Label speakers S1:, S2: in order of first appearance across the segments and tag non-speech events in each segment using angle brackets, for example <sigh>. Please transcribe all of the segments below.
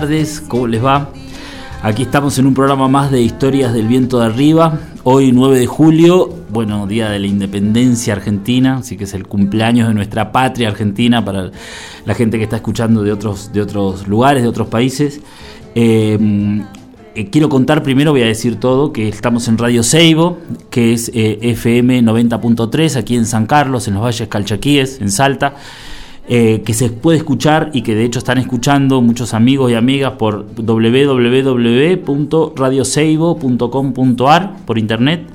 S1: tardes, ¿cómo les va? Aquí estamos en un programa más de Historias del Viento de Arriba. Hoy 9 de julio, bueno, día de la independencia argentina, así que es el cumpleaños de nuestra patria argentina para la gente que está escuchando de otros, de otros lugares, de otros países. Em, eh, quiero contar primero, voy a decir todo, que estamos en Radio Seibo, que es eh, FM 90.3 aquí en San Carlos, en los Valles Calchaquíes, en Salta. Eh, que se puede escuchar y que de hecho están escuchando muchos amigos y amigas por www.radioseibo.com.ar por internet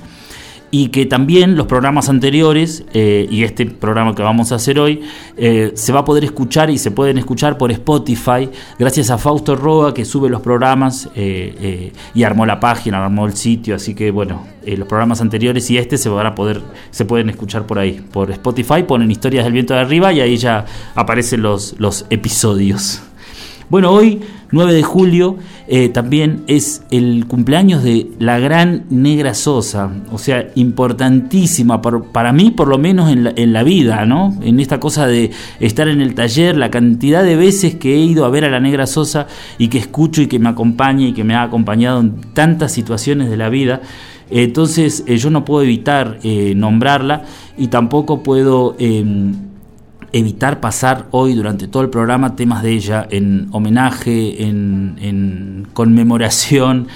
S1: y que también los programas anteriores eh, y este programa que vamos a hacer hoy eh, se va a poder escuchar y se pueden escuchar por Spotify gracias a Fausto Roa que sube los programas eh, y armó la página, armó el sitio, así que bueno, los programas anteriores y este se van a poder, se pueden escuchar por ahí, por Spotify, ponen historias del viento de arriba y ahí ya aparecen los, los episodios. Bueno, hoy, 9 de julio, eh, también es el cumpleaños de la gran Negra Sosa, o sea, importantísima para, mí, por lo menos en la, en la, vida, ¿no? En esta cosa de estar en el taller, la cantidad de veces que he ido a ver a la Negra Sosa y que escucho y que me acompaña y que me ha acompañado en tantas situaciones de la vida. Entonces, eh, yo no puedo evitar eh, nombrarla y tampoco puedo em, evitar pasar hoy durante todo el programa temas de ella en homenaje, en, conmemoración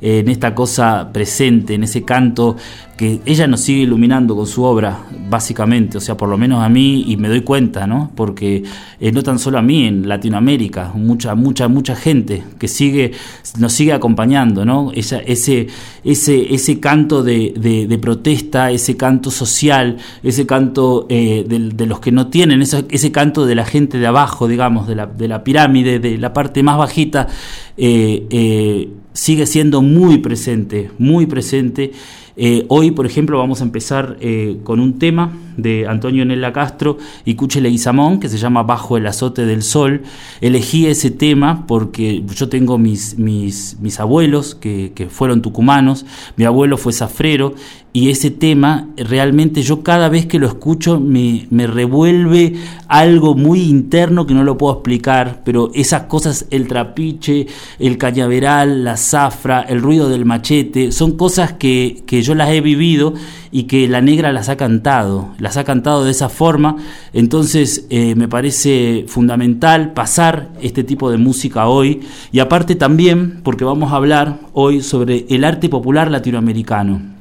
S1: en esta cosa presente, en ese canto que ella nos sigue iluminando con su obra, básicamente, o sea, por lo menos a mí, y me doy cuenta, ¿no? Porque eh, no tan solo a mí, en Latinoamérica, mucha, mucha, mucha gente que sigue, nos sigue acompañando, ¿no? Esa, ese, ese, ese canto de, protesta, ese canto social, ese canto eh, de, los que no tienen, ese, canto de la gente de abajo, digamos, de la, de la pirámide, de la parte más bajita, eh, sigue siendo muy presente, muy presente. Eh, hoy, por ejemplo, vamos a empezar eh, con un tema de Antonio Nella Castro y Cuche Leguizamón que se llama Bajo el azote del sol. Elegí ese tema porque yo tengo mis, mis, mis abuelos que, que fueron tucumanos, mi abuelo fue zafrero y ese tema realmente yo cada vez que lo escucho me, me, revuelve algo muy interno que no lo puedo explicar, pero esas cosas, el trapiche, el cañaveral, la zafra, el ruido del machete, son cosas que, que yo las he vivido y que la negra las ha cantado, las ha cantado de esa forma, entonces eh, me parece fundamental pasar este tipo de música hoy y aparte también porque vamos a hablar hoy sobre el arte popular latinoamericano.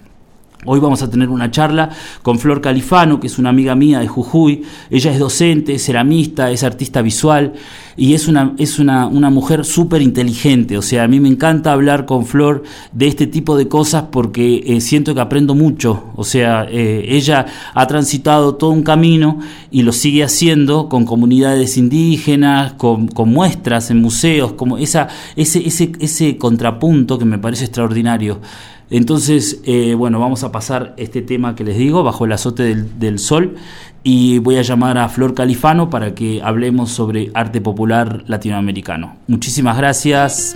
S1: Hoy vamos a tener una charla con Flor Califano, que es una amiga mía de Jujuy. Ella es docente, es ceramista, es artista visual y es una, es una, una mujer súper inteligente. O sea, a mí me encanta hablar con Flor de este tipo de cosas porque eh, siento que aprendo mucho. O sea, eh, ella ha transitado todo un camino y lo sigue haciendo con comunidades indígenas, con, con muestras en museos, como esa, ese, ese, ese contrapunto que me parece extraordinario. Entonces, eh, bueno, vamos a pasar este tema que les digo, bajo el azote del, del, sol, y voy a llamar a Flor Califano para que hablemos sobre arte popular latinoamericano. Muchísimas gracias.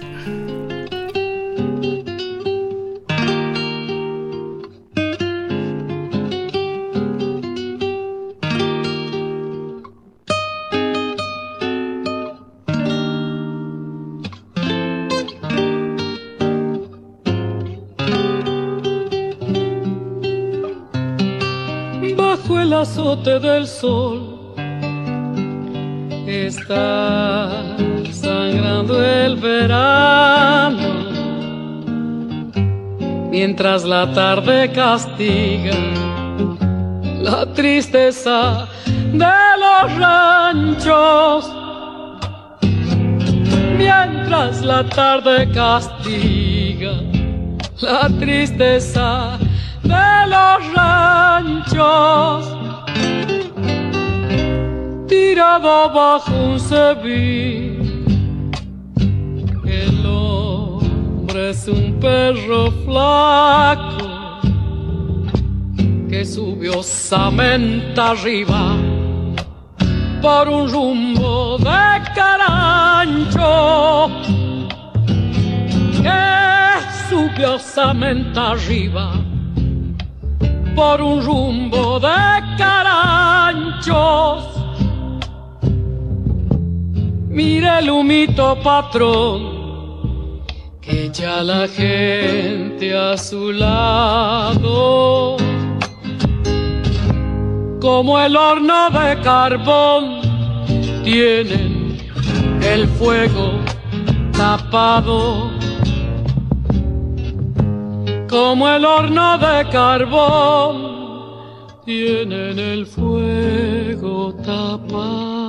S2: Del sol. Está sangrando el verano. Mientras la tarde castiga la tristeza de los ranchos. Mientras la tarde castiga la tristeza de los ranchos tirado bajo un cebil. El hombre es un perro flaco que subió samenta arriba por un rumbo de carancho que subió samenta arriba por un rumbo de el humito patrón, que ya la gente a su lado, como el horno de carbón, tienen el fuego tapado como el horno de carbón, tienen el fuego tapado.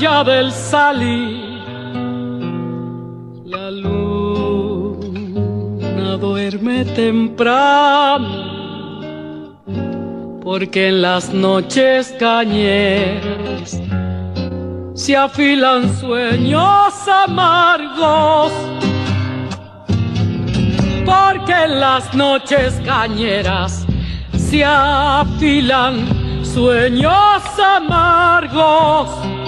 S2: Del salir, la luna duerme temprano, porque en las noches cañeras se afilan sueños amargos. Porque en las noches cañeras se afilan sueños amargos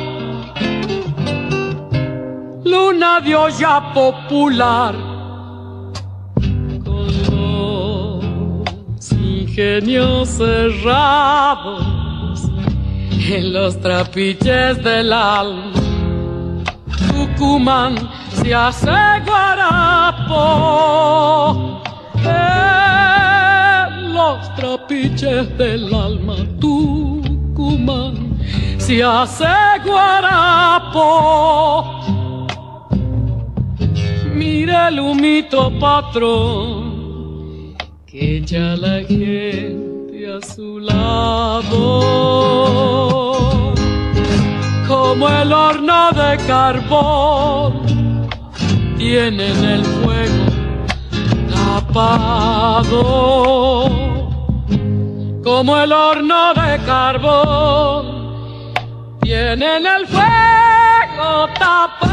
S2: luna de olla popular con los ingenios cerrados en los trapiches del alma. Tucumán se hace guarapo en los trapiches del alma. Tucumán se hace guarapo el humito patrón, que ya la gente a su lado, como el horno de carbón, tienen el fuego tapado, como el horno de carbón, tienen el fuego tapado.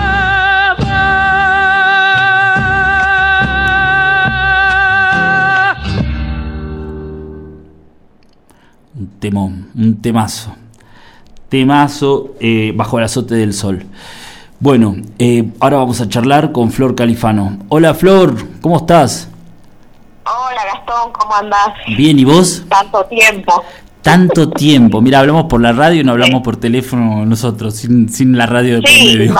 S1: Temón, un temazo. Temazo eh, bajo el azote del sol. Bueno, eh, ahora vamos a charlar con Flor Califano. Hola Flor, ¿cómo estás?
S3: Hola Gastón, ¿cómo andás?
S1: Bien, ¿y vos?
S3: Tanto tiempo.
S1: Tanto tiempo. Mira, hablamos por la radio y no hablamos por teléfono nosotros, sin, sin la radio de medio.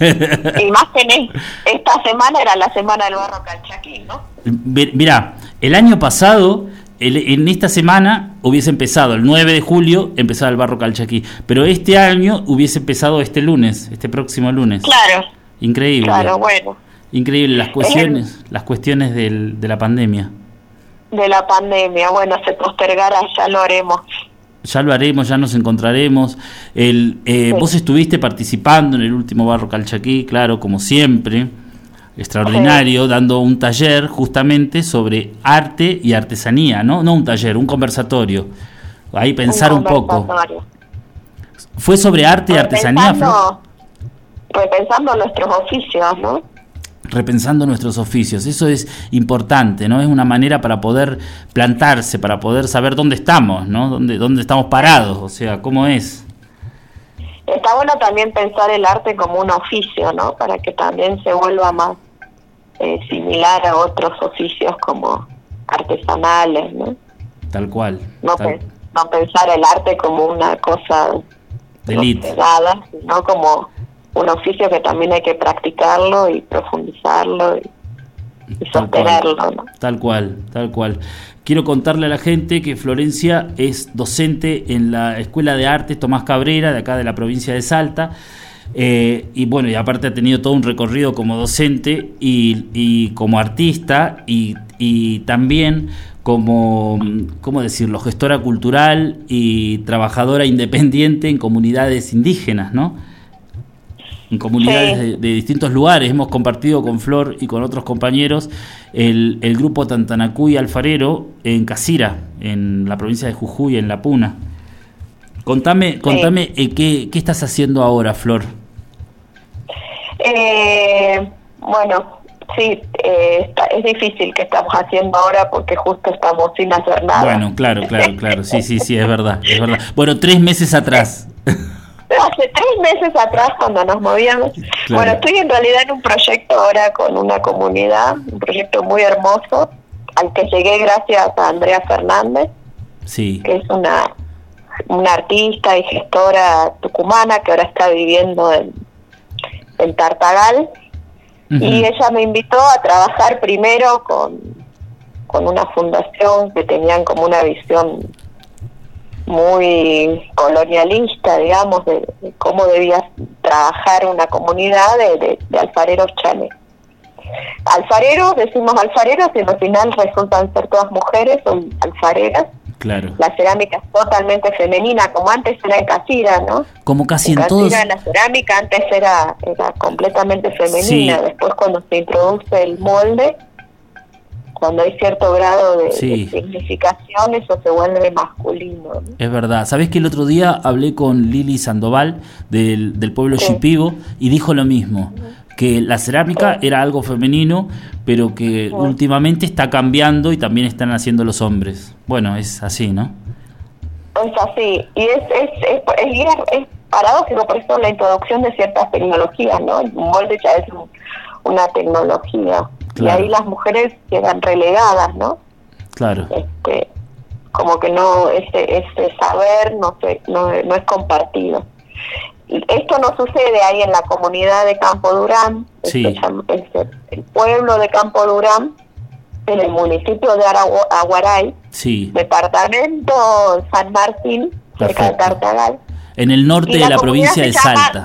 S1: <laughs>
S3: y más tenés, esta semana era la semana del barro calchaquín, ¿no?
S1: Mira, el año pasado en esta semana hubiese empezado, el 9 de julio, empezaba el Barro Calchaquí. Pero este año hubiese empezado este lunes, este próximo lunes.
S3: Claro.
S1: Increíble.
S3: Claro, bueno.
S1: Increíble las cuestiones, las cuestiones del, de la pandemia.
S3: De la pandemia, bueno, se postergará, ya lo haremos.
S1: Ya lo haremos, ya nos encontraremos. El, eh, Vos estuviste participando en el último Barro Calchaquí, claro, como siempre extraordinario, dando un taller justamente sobre arte y artesanía, ¿no? No un taller, un conversatorio. Ahí pensar un, poco. ¿Fue sobre arte y artesanía,
S3: Repensando nuestros oficios, ¿no?
S1: repensando nuestros oficios. Eso es importante, ¿no? Es una manera para poder plantarse, para poder saber dónde estamos, ¿no? Dónde, dónde estamos parados, o sea, cómo es.
S3: Está bueno también pensar el arte como un oficio, ¿no? Para que también se vuelva más eh, similar a otros oficios como artesanales, ¿no?
S1: Tal cual.
S3: No, pensar el arte como una cosa
S1: de
S3: sino como un oficio que también hay que practicarlo y profundizarlo y, sostenerlo, ¿no?
S1: Tal cual, tal cual. Quiero contarle a la gente que Florencia es docente en la Escuela de Artes Tomás Cabrera, de acá de la provincia de Salta. Eh, y bueno, y aparte ha tenido todo un recorrido como docente y, como artista y, también como, ¿cómo decirlo?, gestora cultural y trabajadora independiente en comunidades indígenas, ¿no? en comunidades de, de distintos lugares. Hemos compartido con Flor y con otros compañeros el, el grupo Tantanacuy Alfarero en Casira, en la provincia de Jujuy, en La Puna. Contame, contame eh, ¿qué, qué estás haciendo ahora, Flor.
S3: Eh, bueno, sí, eh, está- es difícil que estamos haciendo ahora porque justo estamos sin hacer nada.
S1: Bueno, claro, claro, claro. Sí, sí, sí, es verdad, es verdad. Bueno, tres meses atrás.
S3: Hace tres meses atrás cuando nos movíamos.
S1: Claro.
S3: Bueno, estoy en realidad en un proyecto ahora con una comunidad, un proyecto muy hermoso, al que llegué gracias a Andrea Fernández,
S1: Sí,
S3: que es una, una artista y gestora tucumana que ahora está viviendo en, en Tartagal. Y ella me invitó a trabajar primero con, con una fundación que tenían como una visión muy colonialista, digamos, de, de cómo debía trabajar una comunidad de, de- de alfareros chanes. Alfareros, decimos alfareros, y al final resultan ser todas mujeres, son alfareras.
S1: Claro.
S3: La cerámica es totalmente femenina, como antes era en Casira, ¿no?
S1: Como casi en
S3: En
S1: todos.
S3: La cerámica antes era, era completamente femenina.
S1: Sí.
S3: Después, cuando se introduce el molde, cuando hay cierto grado de,
S1: Sí.
S3: de significación, eso se vuelve masculino. ¿no?
S1: Es verdad. ¿Sabés que el otro día hablé con Lili Sandoval del, del pueblo
S3: Sí.
S1: Shipibo y dijo lo mismo? Que la cerámica era algo femenino, pero que últimamente está cambiando y también están haciendo los hombres. Bueno, es así, ¿no?
S3: Es así. Y es, es, es, es, paradójico, por eso la introducción de ciertas tecnologías, ¿no? El molde ya es un- una tecnología.
S1: Claro.
S3: Y ahí las mujeres quedan relegadas, ¿no?
S1: Claro.
S3: este como que no ese ese saber no se no, no es compartido esto no sucede ahí en la comunidad de Campo Durán
S1: Sí.
S3: se llama- es el, pueblo de Campo Durán en el municipio de Aragu- Aguaray
S1: Sí.
S3: departamento San Martín cerca de. Tartagal
S1: En el norte
S3: Y
S1: de la provincia de Salta.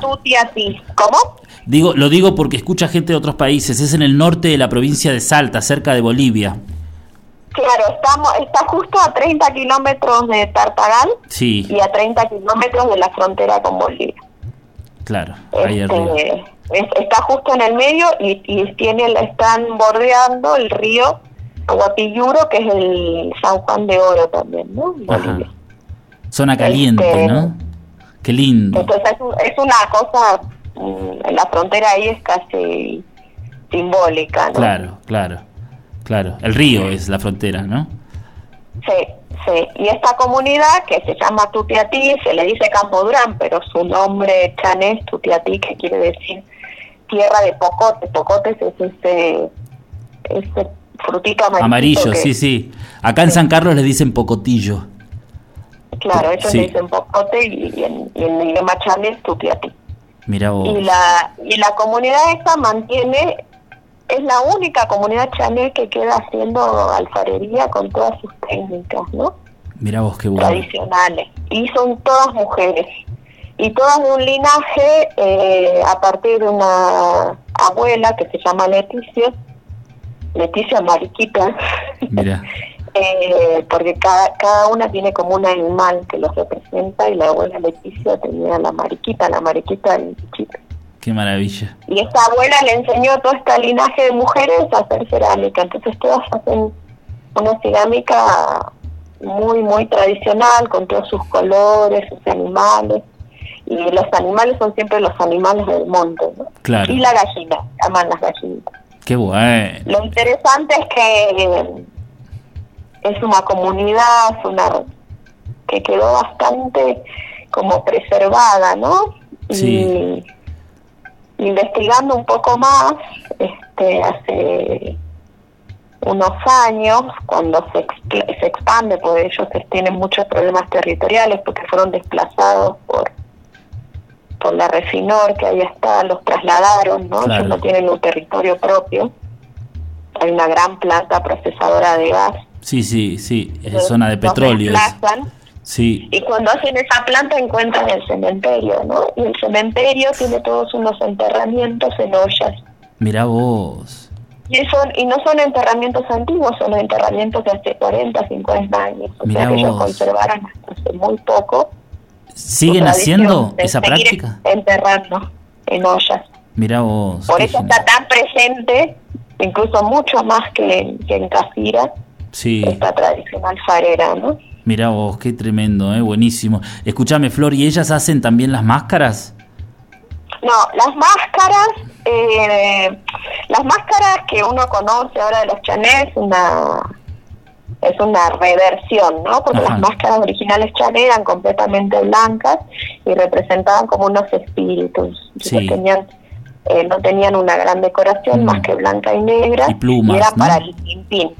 S3: ¿Cómo?
S1: Digo, lo digo porque escucha gente de otros países. Es en el norte de la provincia de Salta, cerca de Bolivia.
S3: Claro, estamos, está justo a 30 kilómetros de Tartagal
S1: Sí,
S3: y a 30 kilómetros de la frontera con Bolivia.
S1: Claro. Ahí
S3: Este,
S1: arriba.
S3: es- está justo en el medio y, y tiene están bordeando el río Aguapilluro, que es el San Juan de Oro también, ¿no?
S1: Ajá. Zona caliente,
S3: este-
S1: ¿no? Qué lindo.
S3: Entonces es, es una cosa, mm, la frontera ahí es casi simbólica, ¿no?
S1: Claro, claro, claro. El río es la frontera, ¿no?
S3: Sí, sí. Y esta comunidad que se llama Tutiatí, se le dice Campo Durán, pero su nombre chanés, Tutiatí, que quiere decir tierra de pocotes. Pocotes es ese, ese frutito
S1: Amarillo,
S3: que-
S1: sí, sí. Acá en San Carlos le dicen pocotillo.
S3: Claro, ellos
S1: Sí.
S3: le dicen pocote y, y en, y en el idioma chanés Tutiatí.
S1: Mira vos.
S3: Y la, y la comunidad esta mantiene, es la única comunidad chanés que queda haciendo alfarería con todas sus técnicas, ¿no?
S1: Mira vos qué bueno.
S3: tradicionales y son todas mujeres y todas de un linaje eh, a partir de una abuela que se llama Leticia Leticia Mariquita
S1: Mira. <laughs>
S3: eh, porque cada, cada una tiene como un animal que los representa y la abuela Leticia tenía la mariquita la mariquita del bichito
S1: Qué maravilla.
S3: y esta abuela le enseñó a todo este linaje de mujeres a hacer cerámica. Entonces todas hacen una cerámica muy, muy tradicional, con todos sus colores, sus animales. Y los animales son siempre los animales del monte, ¿no?
S1: Claro.
S3: Y la gallina, llaman las gallinitas.
S1: Qué bueno.
S3: Lo interesante es que eh, es una comunidad, es una que quedó bastante como preservada, ¿no?
S1: Sí.
S3: Y investigando un poco más, este, hace unos años, cuando se, se expande, porque ellos tienen muchos problemas territoriales, porque fueron desplazados por por la Refinor, que ahí está, los trasladaron, ¿no?
S1: Claro.
S3: Ellos no tienen un territorio propio. Hay una gran planta procesadora de gas.
S1: Sí, sí, sí. Es zona de petróleo.
S3: desplazan,
S1: Sí.
S3: y cuando hacen esa planta encuentran el cementerio, ¿no? Y el cementerio tiene todos unos enterramientos en ollas.
S1: Mira vos.
S3: Y, son, y no son enterramientos antiguos, son enterramientos de hace 40, 50 años. O
S1: Mirá
S3: sea que ellos
S1: vos.
S3: conservaron hasta hace muy poco.
S1: ¿Siguen
S3: tradición
S1: haciendo esa práctica?
S3: Enterrando. en ollas.
S1: Mirá vos.
S3: Por eso
S1: genial.
S3: está tan presente, incluso mucho más que, en- que en Casira,
S1: Sí,
S3: esta tradicional farera, ¿no?
S1: Mirá vos, qué tremendo, ¿eh? buenísimo. Escúchame, Flor, ¿y ellas hacen también las máscaras?
S3: No, las máscaras, eh, las máscaras que uno conoce ahora de los chanés, una es una reversión, ¿no? Porque
S1: Ajá.
S3: las máscaras originales chané eran completamente blancas y representaban como unos espíritus.
S1: Sí.
S3: No tenían, eh, no tenían una gran decoración
S1: Mm.
S3: más que blanca y negra
S1: Y plumas,
S3: eran
S1: ¿no?
S3: para el.
S1: Para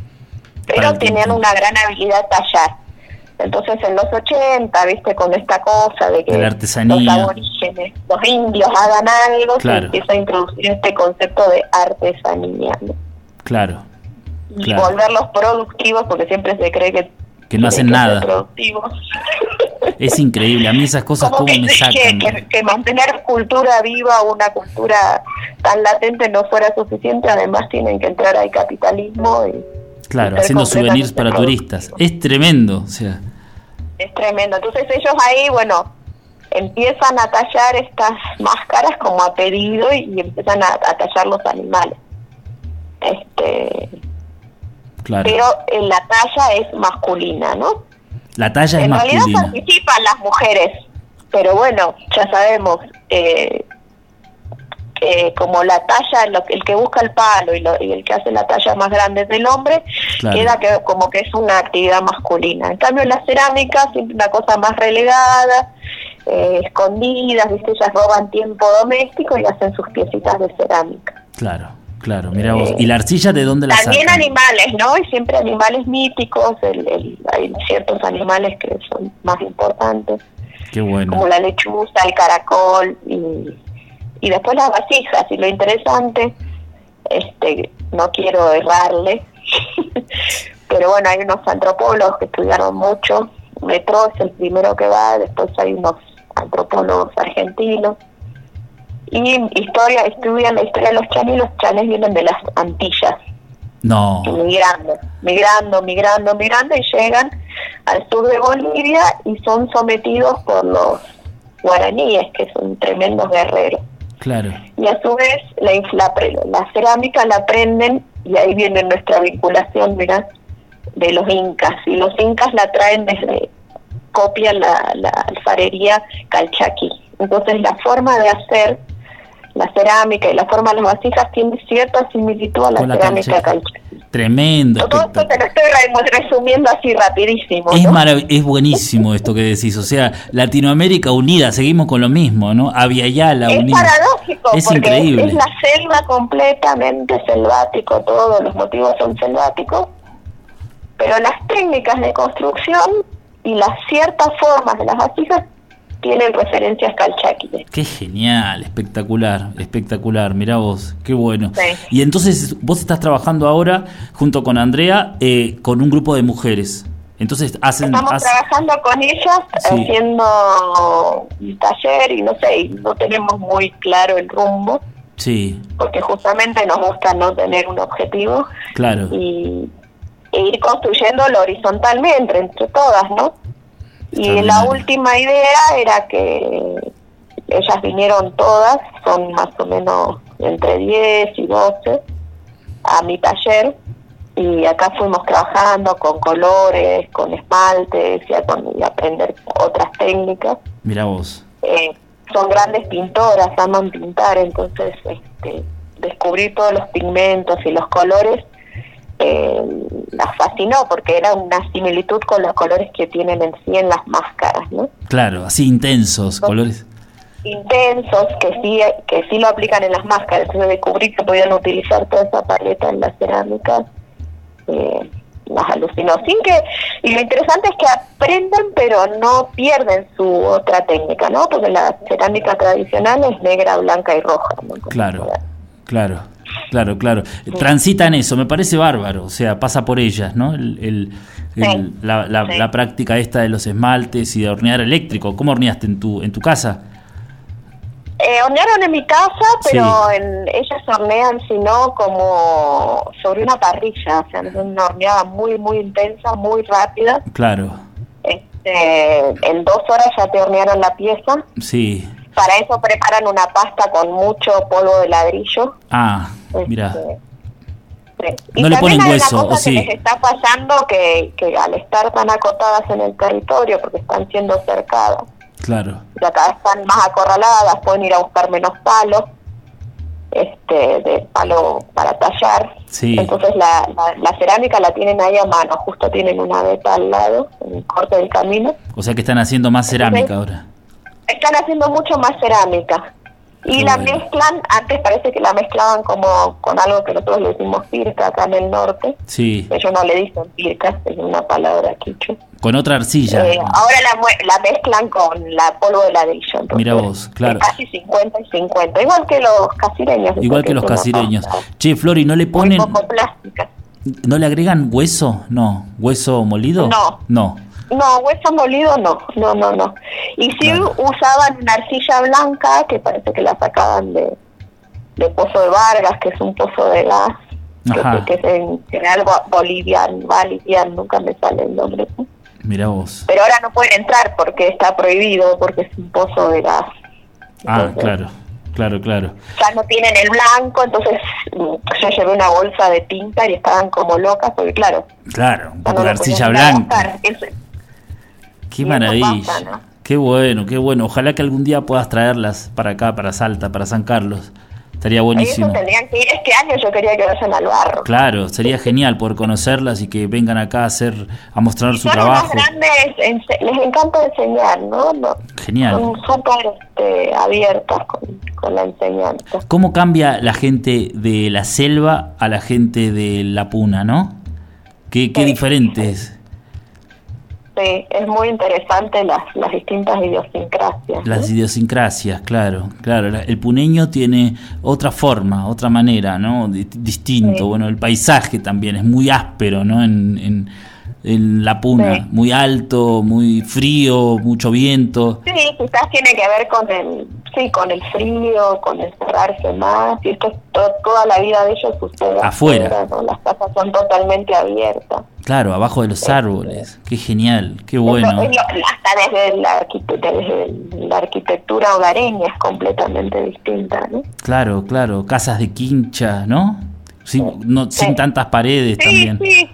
S3: Pero
S1: el
S3: tenían
S1: tintín.
S3: una gran habilidad de tallar. Entonces en los 80, viste, con esta cosa de que
S1: la
S3: los aborígenes, los indios hagan algo,
S1: Claro.
S3: se empieza a introducir este concepto de artesanía. ¿no?
S1: Claro,
S3: Y
S1: Claro.
S3: volverlos productivos, porque siempre se cree que...
S1: Que no hacen nada.
S3: productivos. <laughs>
S1: es increíble. A mí esas cosas
S3: Como que,
S1: me sacan.
S3: que- que mantener cultura viva, una cultura tan latente no fuera suficiente, además tienen que entrar al capitalismo y
S1: Claro, haciendo souvenirs para turistas. Es tremendo, o sea,
S3: es tremendo. Entonces ellos ahí, bueno, empiezan a tallar estas máscaras como a pedido y, empiezan a, a tallar los animales. Este,
S1: claro.
S3: pero eh, la talla es masculina, ¿no?
S1: La talla es
S3: en realidad
S1: masculina.
S3: participan las mujeres, pero bueno, ya sabemos, eh, eh, como la talla, lo- el que busca el palo y, lo- y el que hace la talla más grande es el hombre,
S1: Claro.
S3: queda que, como que es una actividad masculina. En cambio, la cerámica siempre una cosa más relegada, eh, escondidas, ¿viste? ellas roban tiempo doméstico y hacen sus piecitas de cerámica.
S1: Claro, claro, mira vos. ¿Y la arcilla de dónde la
S3: También
S1: sacan?
S3: animales, ¿no? Y siempre animales míticos, el, el- hay ciertos animales que son más importantes,
S1: Qué bueno.
S3: como la lechuza, el caracol, y, y después las vasijas. Y lo interesante, este no quiero errarle, <laughs> pero bueno, hay unos antropólogos que estudiaron mucho. Metro es el primero que va, después hay unos antropólogos argentinos. Y historia, estudian la historia de los chanes, y los chanes vienen de las Antillas
S1: No,
S3: migrando, migrando, migrando, migrando y llegan al sur de Bolivia y son sometidos por los guaraníes, que son tremendos guerreros. Y a su vez la, infla- la cerámica la aprenden y ahí viene nuestra vinculación, mirá, de los incas. Y los incas la traen desde, copian la, la alfarería calchaquí. Entonces la forma de hacer la cerámica y la forma de las vasijas tiene cierta similitud a la cerámica
S1: tremendo.
S3: Todo esto te lo estoy re- resumiendo así rapidísimo.
S1: Es,
S3: ¿no?
S1: marav- es buenísimo esto que decís, o sea, Latinoamérica unida, seguimos con lo mismo, ¿no? Aviala
S3: es
S1: unida.
S3: paradójico
S1: Es
S3: porque
S1: increíble.
S3: es la selva completamente selvático, todos los motivos son selváticos, pero las técnicas de construcción y las ciertas formas de las vasijas tienen referencias calchaquíes.
S1: Qué genial, espectacular, espectacular, mirá vos, qué bueno.
S3: Sí.
S1: Y entonces vos estás trabajando ahora junto con Andrea eh, con un grupo de mujeres. Entonces hacen...
S3: Estamos trabajando con ellas,
S1: Sí.
S3: haciendo un taller y no sé, y no tenemos muy claro el rumbo,
S1: Sí,
S3: porque justamente nos gusta no tener un objetivo.
S1: claro,
S3: y e ir construyéndolo horizontalmente entre todas, ¿no? Y la última idea era que ellas vinieron todas, son más o menos entre 10 y 12, a mi taller y acá fuimos trabajando con colores, con esmaltes y a, con- y aprender otras técnicas.
S1: mirá vos.
S3: Eh, son grandes pintoras, aman pintar, entonces este, descubrir todos los pigmentos y los colores eh, las fascinó porque era una similitud con los colores que tienen en sí en las máscaras, ¿no?
S1: Claro, así intensos, colores.
S3: Intensos que sí que sí lo aplican en las máscaras. Entonces descubrí que podían utilizar toda esa paleta en la cerámica. Eh, las alucinó. Sin que, y lo interesante es que aprenden pero no pierden su otra técnica, ¿no? Porque la cerámica tradicional es negra, blanca y roja. ¿no?
S1: Claro, claro, claro, claro. Transitan eso, me parece bárbaro, o sea, pasa por ellas, ¿no? El, el- el-
S3: Sí,
S1: la, la-
S3: sí.
S1: la práctica esta de los esmaltes y de hornear eléctrico. ¿Cómo horneaste en tu, en tu casa?
S3: Eh, hornearon en mi casa, pero
S1: Sí.
S3: en, ellas hornean, sino como sobre una parrilla, o sea, es una horneada muy, muy intensa, muy rápida.
S1: Claro,
S3: Este, en dos horas ya te hornearon la pieza
S1: sí.
S3: Para eso preparan una pasta con mucho polvo de ladrillo.
S1: Ah, mira.
S3: Este, sí. Y
S1: No le ponen
S3: hay
S1: hueso,
S3: una
S1: ¿o
S3: cosa
S1: sí?
S3: que les está pasando que, que al estar tan acotadas en el territorio, porque están siendo cercadas,
S1: Claro.
S3: ya cada vez están más acorraladas, pueden ir a buscar menos palos, este, de palo para tallar.
S1: Sí.
S3: Entonces la, la, la cerámica la tienen ahí a mano, justo tienen una beta al lado, en el corte del camino.
S1: O sea que están haciendo más cerámica ahora.
S3: Están haciendo mucho más cerámica. Y
S1: Qué
S3: la
S1: bueno.
S3: mezclan, antes parece que la mezclaban como con algo que nosotros le decimos pirca acá en el norte.
S1: Sí.
S3: Ellos no le dicen pirca, es una palabra quiche.
S1: Con otra arcilla.
S3: Eh, ahora la, la mezclan con la polvo de ladrillo.
S1: Mira vos, claro.
S3: Casi 50 y 50. Igual que los casireños.
S1: Igual que los casireños. Che, Flori, ¿no le
S3: Muy
S1: ponen,
S3: poco plástica.
S1: no le agregan hueso? No. ¿Hueso molido?
S3: No.
S1: No.
S3: No, hueso molido no, no, no, no. Y sí
S1: Claro.
S3: usaban una arcilla blanca, que parece que la sacaban de, de Pozo de Vargas, que es un pozo de gas, que,
S1: Ajá.
S3: que es en general bo- boliviano, boliviano, nunca me sale el nombre.
S1: Mira vos.
S3: Pero ahora no pueden entrar porque está prohibido, porque es un pozo de gas.
S1: Ah, claro. Claro, claro.
S3: Ya no tienen el blanco, entonces mm, yo llevé una bolsa de tinta y estaban como locas, porque claro,
S1: Claro, un poco de arcilla blanca.
S3: gastar. Es-
S1: Qué
S3: eso
S1: maravilla.
S3: pasa, ¿no?
S1: Qué bueno, qué bueno. Ojalá que algún día puedas traerlas para acá, para Salta, para San Carlos. Estaría buenísimo.
S3: Ellos tendrían que ir este año, yo quería que vayan al barro.
S1: Claro, sería genial poder conocerlas y que vengan acá a hacer, a mostrar su trabajo.
S3: unas grandes, les encanta enseñar, ¿no?
S1: Genial.
S3: Son súper este, abiertas con, con la enseñanza.
S1: ¿Cómo cambia la gente de la selva a la gente de la puna, no? Qué, qué
S3: Sí.
S1: diferentes.
S3: Sí, es muy interesante las, las distintas idiosincrasias.
S1: Las idiosincrasias, claro, claro. La- El puneño tiene otra forma, otra manera, ¿no? Di- Distinto.
S3: Sí.
S1: Bueno, el paisaje también es muy áspero, ¿no? En, en, en la puna,
S3: Sí.
S1: muy alto, muy frío, mucho viento.
S3: Sí, quizás tiene que ver con el, sí, con el frío, con el cerrarse más, y esto es to- toda la vida de ellos sucede
S1: Afuera.
S3: ¿no? Las casas son totalmente abiertas.
S1: Claro, abajo de los árboles. Qué genial, qué bueno.
S3: Eso es lo- hasta desde la, arquite- desde la arquitectura hogareña es completamente distinta, ¿no?
S1: Claro, claro. Casas de quincha, ¿no? Sin, no, sin
S3: Sí.
S1: tantas paredes
S3: Sí,
S1: también.
S3: sí,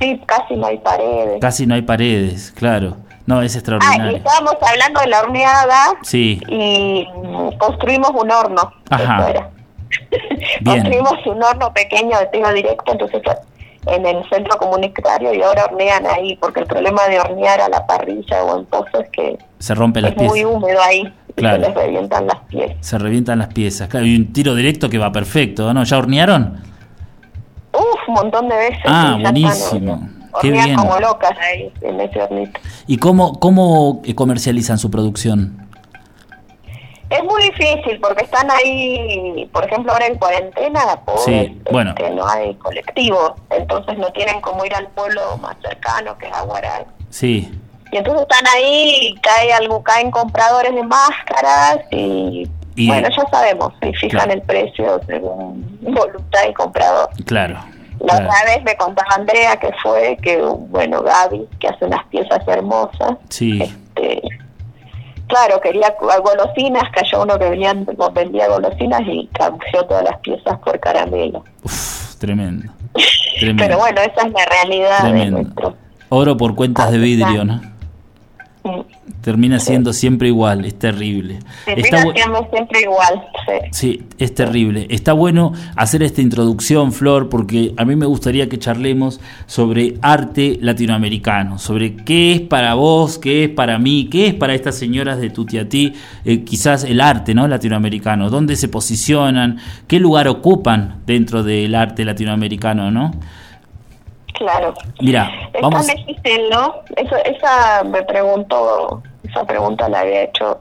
S3: sí, casi no hay paredes.
S1: Casi no hay paredes, claro. No, es
S3: Ah, y
S1: extraordinario.
S3: estábamos hablando de la horneada
S1: Sí,
S3: y mm, construimos un horno.
S1: Ajá. <laughs>
S3: Construimos un horno pequeño de tiro directo, entonces en el centro comunitario y ahora hornean ahí, porque el problema de hornear a la parrilla o en pozo es que
S1: se las
S3: es muy húmedo ahí y se les revientan las piezas.
S1: Se revientan las piezas. Claro, y un tiro directo que va perfecto, ¿no? ¿Ya hornearon?
S3: Uf, un montón de veces.
S1: Ah, buenísimo. Qué bien.
S3: como locas ahí en ese hornito.
S1: ¿Y cómo, cómo eh, comercializan su producción?
S3: Es muy difícil porque están ahí, por ejemplo, ahora en cuarentena, pobres,
S1: Sí, bueno.
S3: este, no hay colectivo, entonces no tienen como ir al pueblo más cercano que es Aguaray.
S1: Sí,
S3: Y entonces están ahí, y cae algo, caen compradores de máscaras y,
S1: Y-
S3: bueno, ya sabemos, y fijan
S1: Claro.
S3: el precio según voluntad del comprador.
S1: claro.
S3: La
S1: claro.
S3: otra vez me contaba Andrea que fue que, bueno, Gaby, que hace unas piezas hermosas,
S1: Sí,
S3: este, claro, quería golosinas, cayó uno que vendía, vendía golosinas y cambió todas las piezas por caramelo.
S1: Uf, tremendo. Tremendo.
S3: Pero bueno, esa es la realidad de nuestro...
S1: Oro por cuentas de vidrio, ¿no?
S3: Mm.
S1: Termina siendo siempre igual, es terrible.
S3: Termina
S1: bu-
S3: siendo siempre igual, sí.
S1: Sí, es terrible. Está bueno hacer esta introducción, Flor, porque a mí me gustaría que charlemos sobre arte latinoamericano, sobre qué es para vos, qué es para mí, qué es para estas señoras de Tutiatí, eh, quizás el arte ¿no? latinoamericano, dónde se posicionan, qué lugar ocupan dentro del arte latinoamericano, ¿no?
S3: Claro.
S1: Mira, vamos...
S3: difícil, ¿no? Eso, esa me preguntó, esa pregunta la había hecho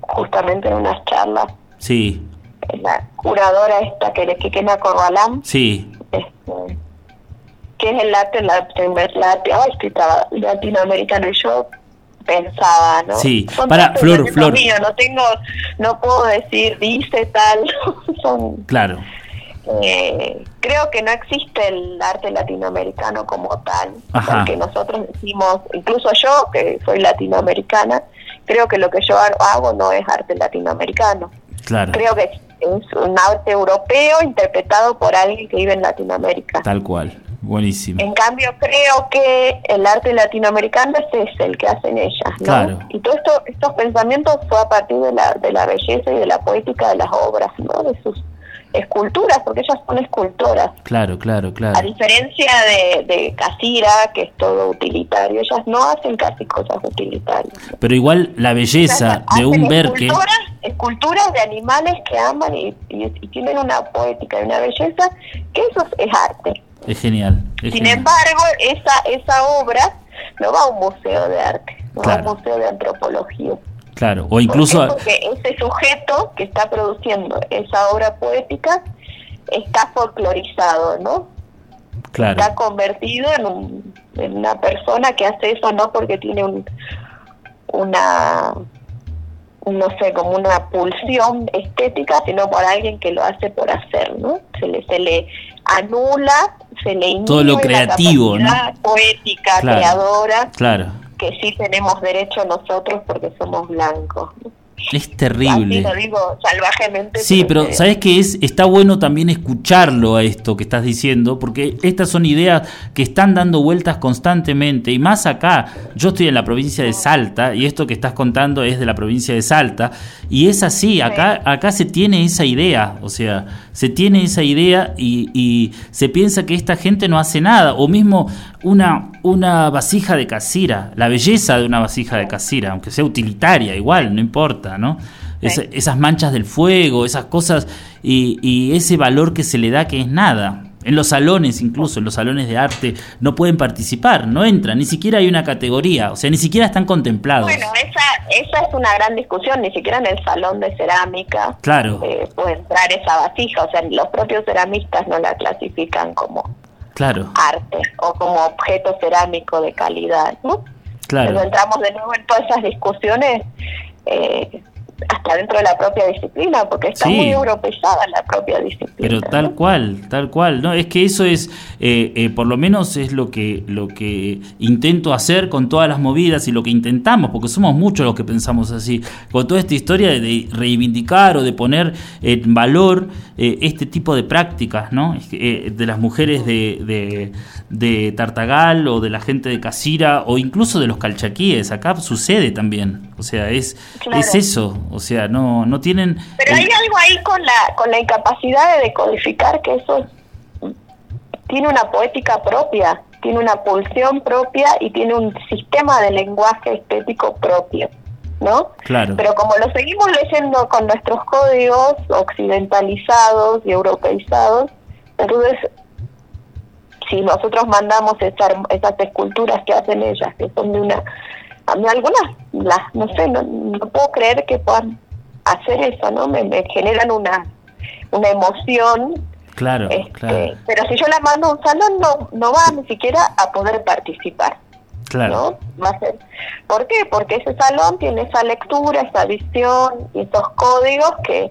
S3: justamente en unas charlas.
S1: Sí,
S3: la curadora esta que le Quiquena Corbalán,
S1: sí,
S3: este, que es el arte la, la- traba- latinoamericano y yo pensaba, ¿no?
S1: Sí,
S3: Son
S1: para, Flor, Flor.
S3: míos, no tengo, no puedo decir dice tal, <laughs> son
S1: claro,
S3: eh, creo que no existe el arte latinoamericano como tal,
S1: Ajá.
S3: porque nosotros decimos, incluso yo, que soy latinoamericana, creo que lo que yo hago no es arte latinoamericano.
S1: Claro.
S3: Creo que es un arte europeo interpretado por alguien que vive en Latinoamérica.
S1: Tal cual. Buenísimo.
S3: En cambio, creo que el arte latinoamericano es ese, el que hacen ellas, ¿no?
S1: Claro.
S3: Y todos esto, estos pensamientos fue a partir de la, de la belleza y de la poética de las obras, ¿no? De sus esculturas, porque ellas son escultoras.
S1: Claro, claro, claro.
S3: A diferencia de, de Casira, que es todo utilitario, ellas no hacen casi cosas utilitarias.
S1: Pero igual la belleza de
S3: Hacen
S1: un Berke...
S3: Esculturas, esculturas de animales que aman y, y- y tienen una poética y una belleza, que eso es arte.
S1: Es genial. es
S3: Sin
S1: genial.
S3: embargo, esa, esa obra no va a un museo de arte, no va a
S1: Claro.
S3: un museo de antropología.
S1: Claro. O incluso...
S3: Porque ese sujeto que está produciendo esa obra poética está folclorizado, ¿no?
S1: Claro.
S3: Está convertido en, un- en una persona que hace eso no porque tiene un, una, no sé, como una pulsión estética, sino por alguien que lo hace por hacer, ¿no? Se le, se le anula, se le
S1: Todo lo
S3: la
S1: creativo, ¿no?
S3: capacidad poética,
S1: Claro.
S3: creadora,
S1: Claro.
S3: Que sí tenemos derecho nosotros porque somos blancos.
S1: Es
S3: Así
S1: terrible.
S3: lo digo salvajemente.
S1: Sí, pero sabes que es está bueno también escucharlo a esto que estás diciendo, porque estas son ideas que están dando vueltas constantemente y más acá. Yo estoy en la provincia de Salta y esto que estás contando es de la provincia de Salta y es así. Acá acá se tiene esa idea, o sea, se tiene esa idea y, y se piensa que esta gente no hace nada o mismo una una vasija de casira, la belleza de una vasija de casira, aunque sea utilitaria, igual no importa, ¿no? Esa- esas manchas del fuego, esas cosas y, y ese valor que se le da que es nada. En los salones, incluso en los salones de arte, no pueden participar, no entran, ni siquiera hay una categoría, o sea, ni siquiera están contemplados.
S3: Bueno, esa, esa es una gran discusión, ni siquiera en el salón de cerámica
S1: Claro.
S3: eh, puede entrar esa vasija, o sea, los propios ceramistas no la clasifican como
S1: Claro,
S3: arte o como objeto cerámico de calidad, ¿no?
S1: claro.
S3: Pero entramos de nuevo en todas esas discusiones eh, hasta dentro de la propia disciplina, porque está
S1: Sí.
S3: muy europeizada la propia disciplina.
S1: Pero tal
S3: ¿no?
S1: cual, tal cual, no, es que eso es, eh, eh, por lo menos es lo que lo que intento hacer con todas las movidas y lo que intentamos, porque somos muchos los que pensamos así, con toda esta historia de, reivindicar o de poner en valor eh, este tipo de prácticas, ¿no? De las mujeres de, de, de Tartagal o de la gente de Casira o incluso de los calchaquíes, acá sucede también, o sea, es,
S3: Claro.
S1: es eso, o sea, no, no tienen...
S3: Pero hay algo ahí con la, con la incapacidad de decodificar que eso es- tiene una poética propia, tiene una pulsión propia y tiene un sistema de lenguaje estético propio, ¿no?
S1: Claro.
S3: Pero como lo seguimos leyendo con nuestros códigos occidentalizados y europeizados, entonces si nosotros mandamos esas, esas esculturas que hacen ellas, que son de una, a mí algunas, las, no sé, no, no puedo creer que puedan hacer eso, ¿no? Me, me generan una, una emoción,
S1: Claro,
S3: este,
S1: claro,
S3: pero si yo la mando a un salón no, no va ni siquiera a poder participar.
S1: claro.
S3: ¿no? Va a ser. ¿Por qué? Porque ese salón tiene esa lectura, esa visión y esos códigos que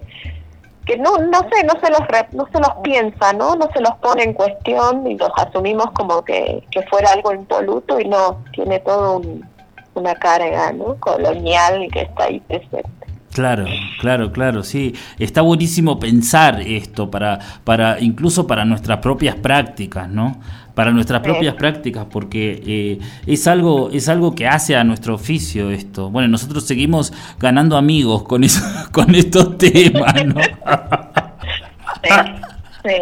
S3: que no no sé, no se los re- no se los piensa, ¿no? No se los pone en cuestión y los asumimos como que, que fuera algo impoluto y no, tiene todo un, una carga, ¿no? colonial y que está ahí presente.
S1: Claro, claro, claro, sí. Está buenísimo pensar esto para, para, incluso para nuestras propias prácticas, ¿no? Para nuestras
S3: Sí.
S1: propias prácticas, porque eh, es algo, es algo que hace a nuestro oficio esto. Bueno, nosotros seguimos ganando amigos con eso, <laughs> con estos temas, ¿no?
S3: Sí, sí.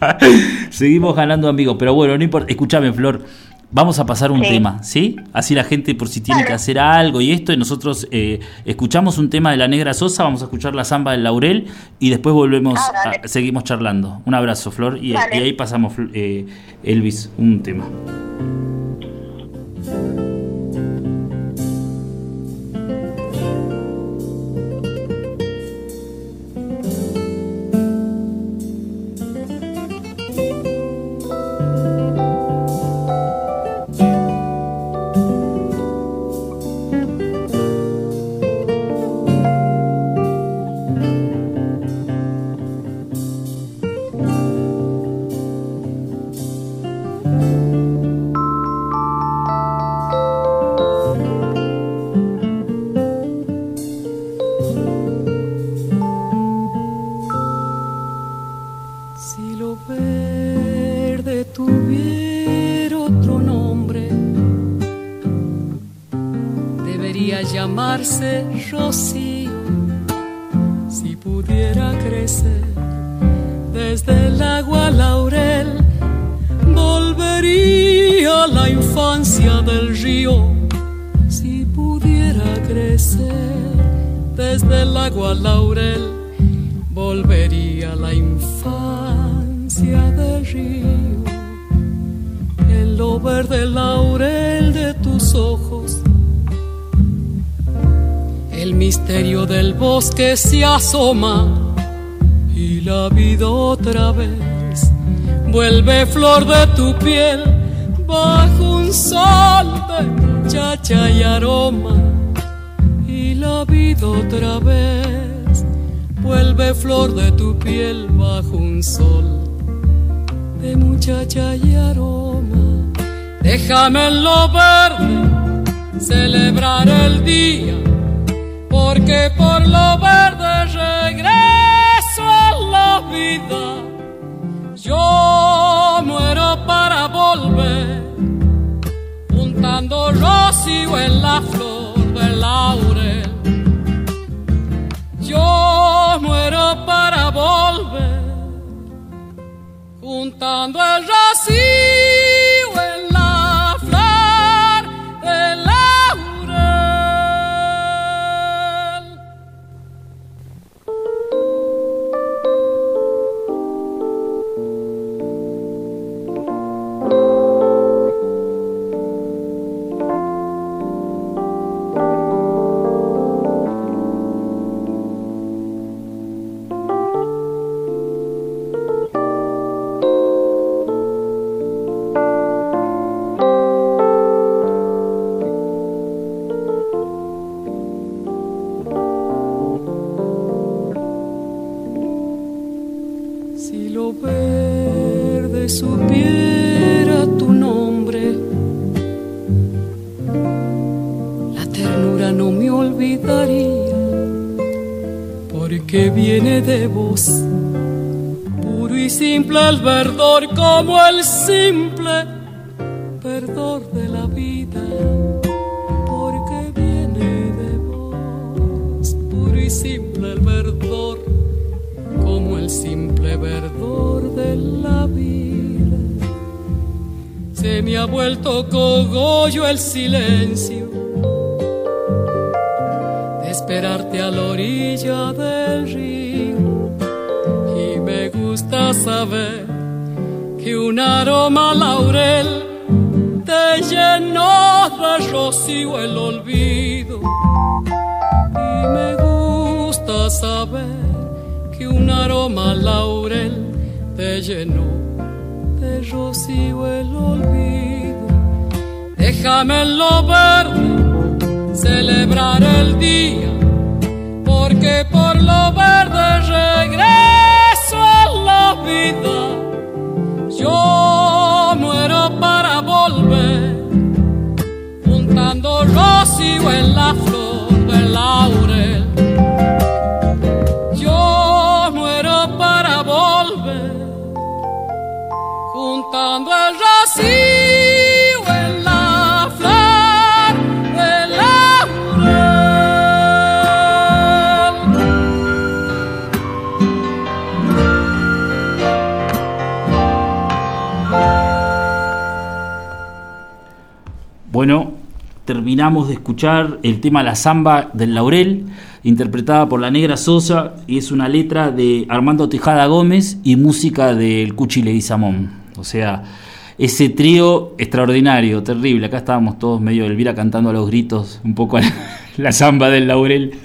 S3: <laughs>
S1: Seguimos ganando amigos, pero bueno, no importa. Escúchame, Flor. Vamos a pasar un
S3: Sí.
S1: tema, ¿sí? Así la gente por si tiene que hacer algo y esto, y nosotros eh, escuchamos un tema de la Negra Sosa, vamos a escuchar la samba del Laurel y después volvemos,
S3: Ah,
S1: a- seguimos charlando. Un abrazo, Flor, y, y ahí pasamos, eh, Elvis, un tema.
S2: Y la vida otra vez vuelve flor de tu piel bajo un sol de muchacha y aroma y la vida otra vez vuelve flor de tu piel bajo un sol de muchacha y aroma. Déjame en lo verde celebrar el día porque por lo verde regreso a la vida. Yo muero para volver, juntando rocío en la flor del laurel. Yo muero para volver, juntando el rocío porque viene de vos, puro y simple el verdor como el simple verdor de la vida, porque viene de vos, puro y simple el verdor como el simple verdor de la vida. Se me ha vuelto cogollo el silencio esperarte a la orilla del río. Y me gusta saber que un aroma laurel te llenó de rocío el olvido. Y me gusta saber que un aroma laurel te llenó de rocío el olvido. Déjame en lo verde celebrar el día, lo verde regreso a la vida. Yo muero para volver, juntando rocío en la flor del laurel. Yo muero para volver, juntando
S1: Bueno, terminamos de escuchar el tema La Zamba del Laurel, interpretada por la Negra Sosa, y es una letra de Armando Tejada Gómez y música del Cuchi Leguizamón. O sea, ese trío extraordinario, terrible. Acá estábamos todos medio Elvira cantando a los gritos, un poco la, <laughs> la Zamba del Laurel. <laughs>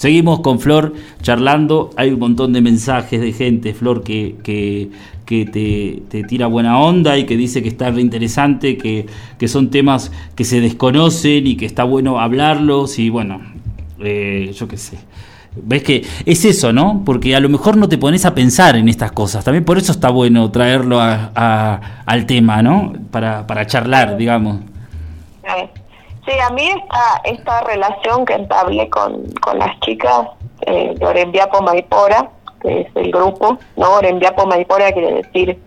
S1: Seguimos con Flor charlando. Hay un montón de mensajes de gente, Flor, que, que, que te, tira buena onda y que dice que está re interesante, que, que son temas que se desconocen y que está bueno hablarlos. Y bueno, eh, yo qué sé. ¿Ves que es eso, no? Porque a lo mejor no te pones a pensar en estas cosas. También por eso está bueno traerlo a- al tema, ¿no? Para, para charlar, digamos.
S3: Sí, a mí esta, esta relación que entablé con, con las chicas eh, de Orembiapo Maipora que es el grupo, ¿no? Orembiapo Maipora quiere decir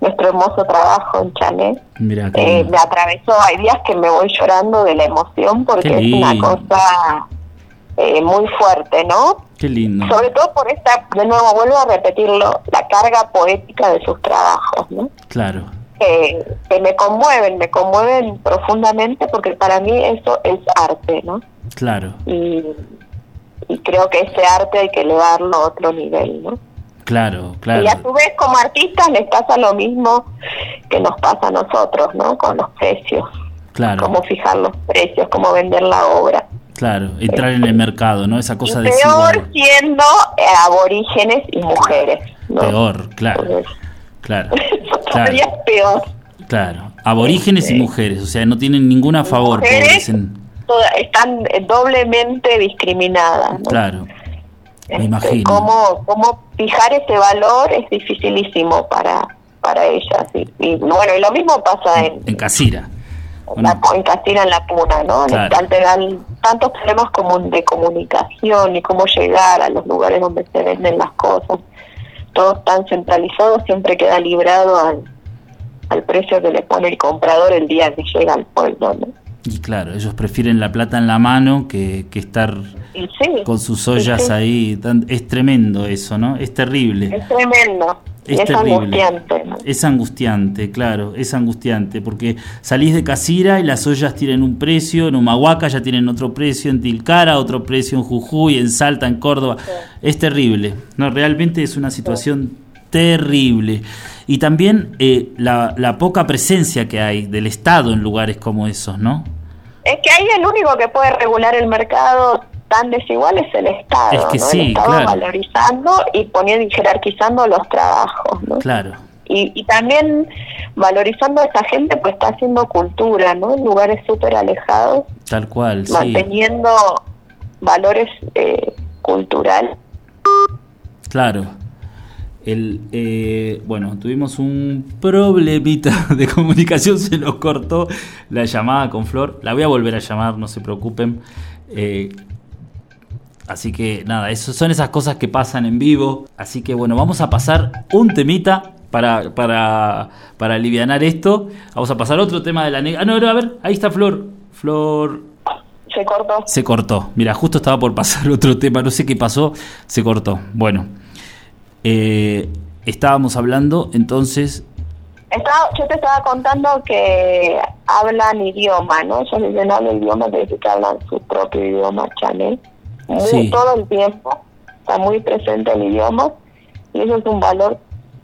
S3: nuestro hermoso trabajo en.
S1: Mira, qué
S3: Eh, me atravesó, hay días que me voy llorando de la emoción porque es una cosa eh, muy fuerte, ¿no?
S1: Qué lindo.
S3: Sobre todo por esta, de nuevo vuelvo a repetirlo, la carga poética de sus trabajos, ¿no?
S1: Claro,
S3: Que, que me conmueven, me conmueven profundamente porque para mí eso es arte, ¿no?
S1: claro,
S3: Y, y creo que ese arte hay que elevarlo a otro nivel, ¿no?
S1: claro,
S3: Y a
S1: claro.
S3: su vez como artistas les pasa lo mismo que nos pasa a nosotros, ¿no? Con los precios,
S1: Claro,
S3: cómo fijar los precios, cómo vender la obra.
S1: claro. Entrar en el mercado, ¿no? Esa cosa
S3: y
S1: de
S3: peor siendo eh, aborígenes y mujeres, ¿no?
S1: Peor, claro, claro, <laughs>
S3: todavía
S1: claro,
S3: es peor.
S1: claro. Aborígenes y mujeres, o sea, no tienen ninguna favor.
S3: Mujeres
S1: pobres en-
S3: toda- están eh, doblemente discriminadas. ¿no?
S1: Claro, me
S3: Este,
S1: imagino.
S3: Cómo, cómo fijar ese valor es dificilísimo para para ellas. Y, y, bueno, y lo mismo pasa en,
S1: en Casira.
S3: en la, en la Puna, ¿no?
S1: Claro.
S3: Tantos problemas como de comunicación y cómo llegar a los lugares donde se venden las cosas. Todo tan centralizado siempre queda librado al, al precio que le pone el comprador el día que llega al pueblo, ¿no?
S1: Y claro, ellos prefieren la plata en la mano que, que estar
S3: sí,
S1: con sus ollas
S3: sí.
S1: ahí. es tremendo eso, ¿no? Es terrible.
S3: Es tremendo.
S1: Es
S3: es angustiante, ¿no?
S1: Es angustiante, claro, es angustiante, porque salís de Casira y las ollas tienen un precio, en Humahuaca ya tienen otro precio, en Tilcara otro precio, en Jujuy, en Salta, en Córdoba. Es terrible, no, realmente es una situación terrible. Y también eh, la, la poca presencia que hay del Estado en lugares como esos, ¿no?
S3: Es que ahí el único que puede regular el mercado tan desigual es el Estado,
S1: Es que
S3: ¿no?
S1: sí,
S3: el Estado
S1: claro.
S3: valorizando y poniendo y jerarquizando los trabajos, ¿no?
S1: Claro,
S3: Y, y también valorizando a esa gente, pues está haciendo cultura, ¿no? En lugares súper alejados,
S1: tal cual, sí.
S3: manteniendo valores eh, culturales.
S1: Claro. El, eh, bueno, tuvimos un problemita de comunicación, <laughs> se nos cortó la llamada con Flor. La voy a volver a llamar, no se preocupen. Eh, así que nada, eso son esas cosas que pasan en vivo. Así que bueno, vamos a pasar un temita para, para, para aliviar esto. Vamos a pasar otro tema de la negra. Ah, no, no, a ver, ahí está Flor. Flor,
S3: Se cortó.
S1: se cortó. Mira, justo estaba por pasar <laughs> otro tema, no sé qué pasó, se cortó. Bueno, eh, estábamos hablando entonces,
S3: Estaba, yo te estaba contando que hablan idioma, ¿no? Ellos dicen hablan idioma, te dicen que hablan su propio idioma, chanel. Muy-
S1: Sí.
S3: Todo el tiempo está muy presente el idioma y eso es un valor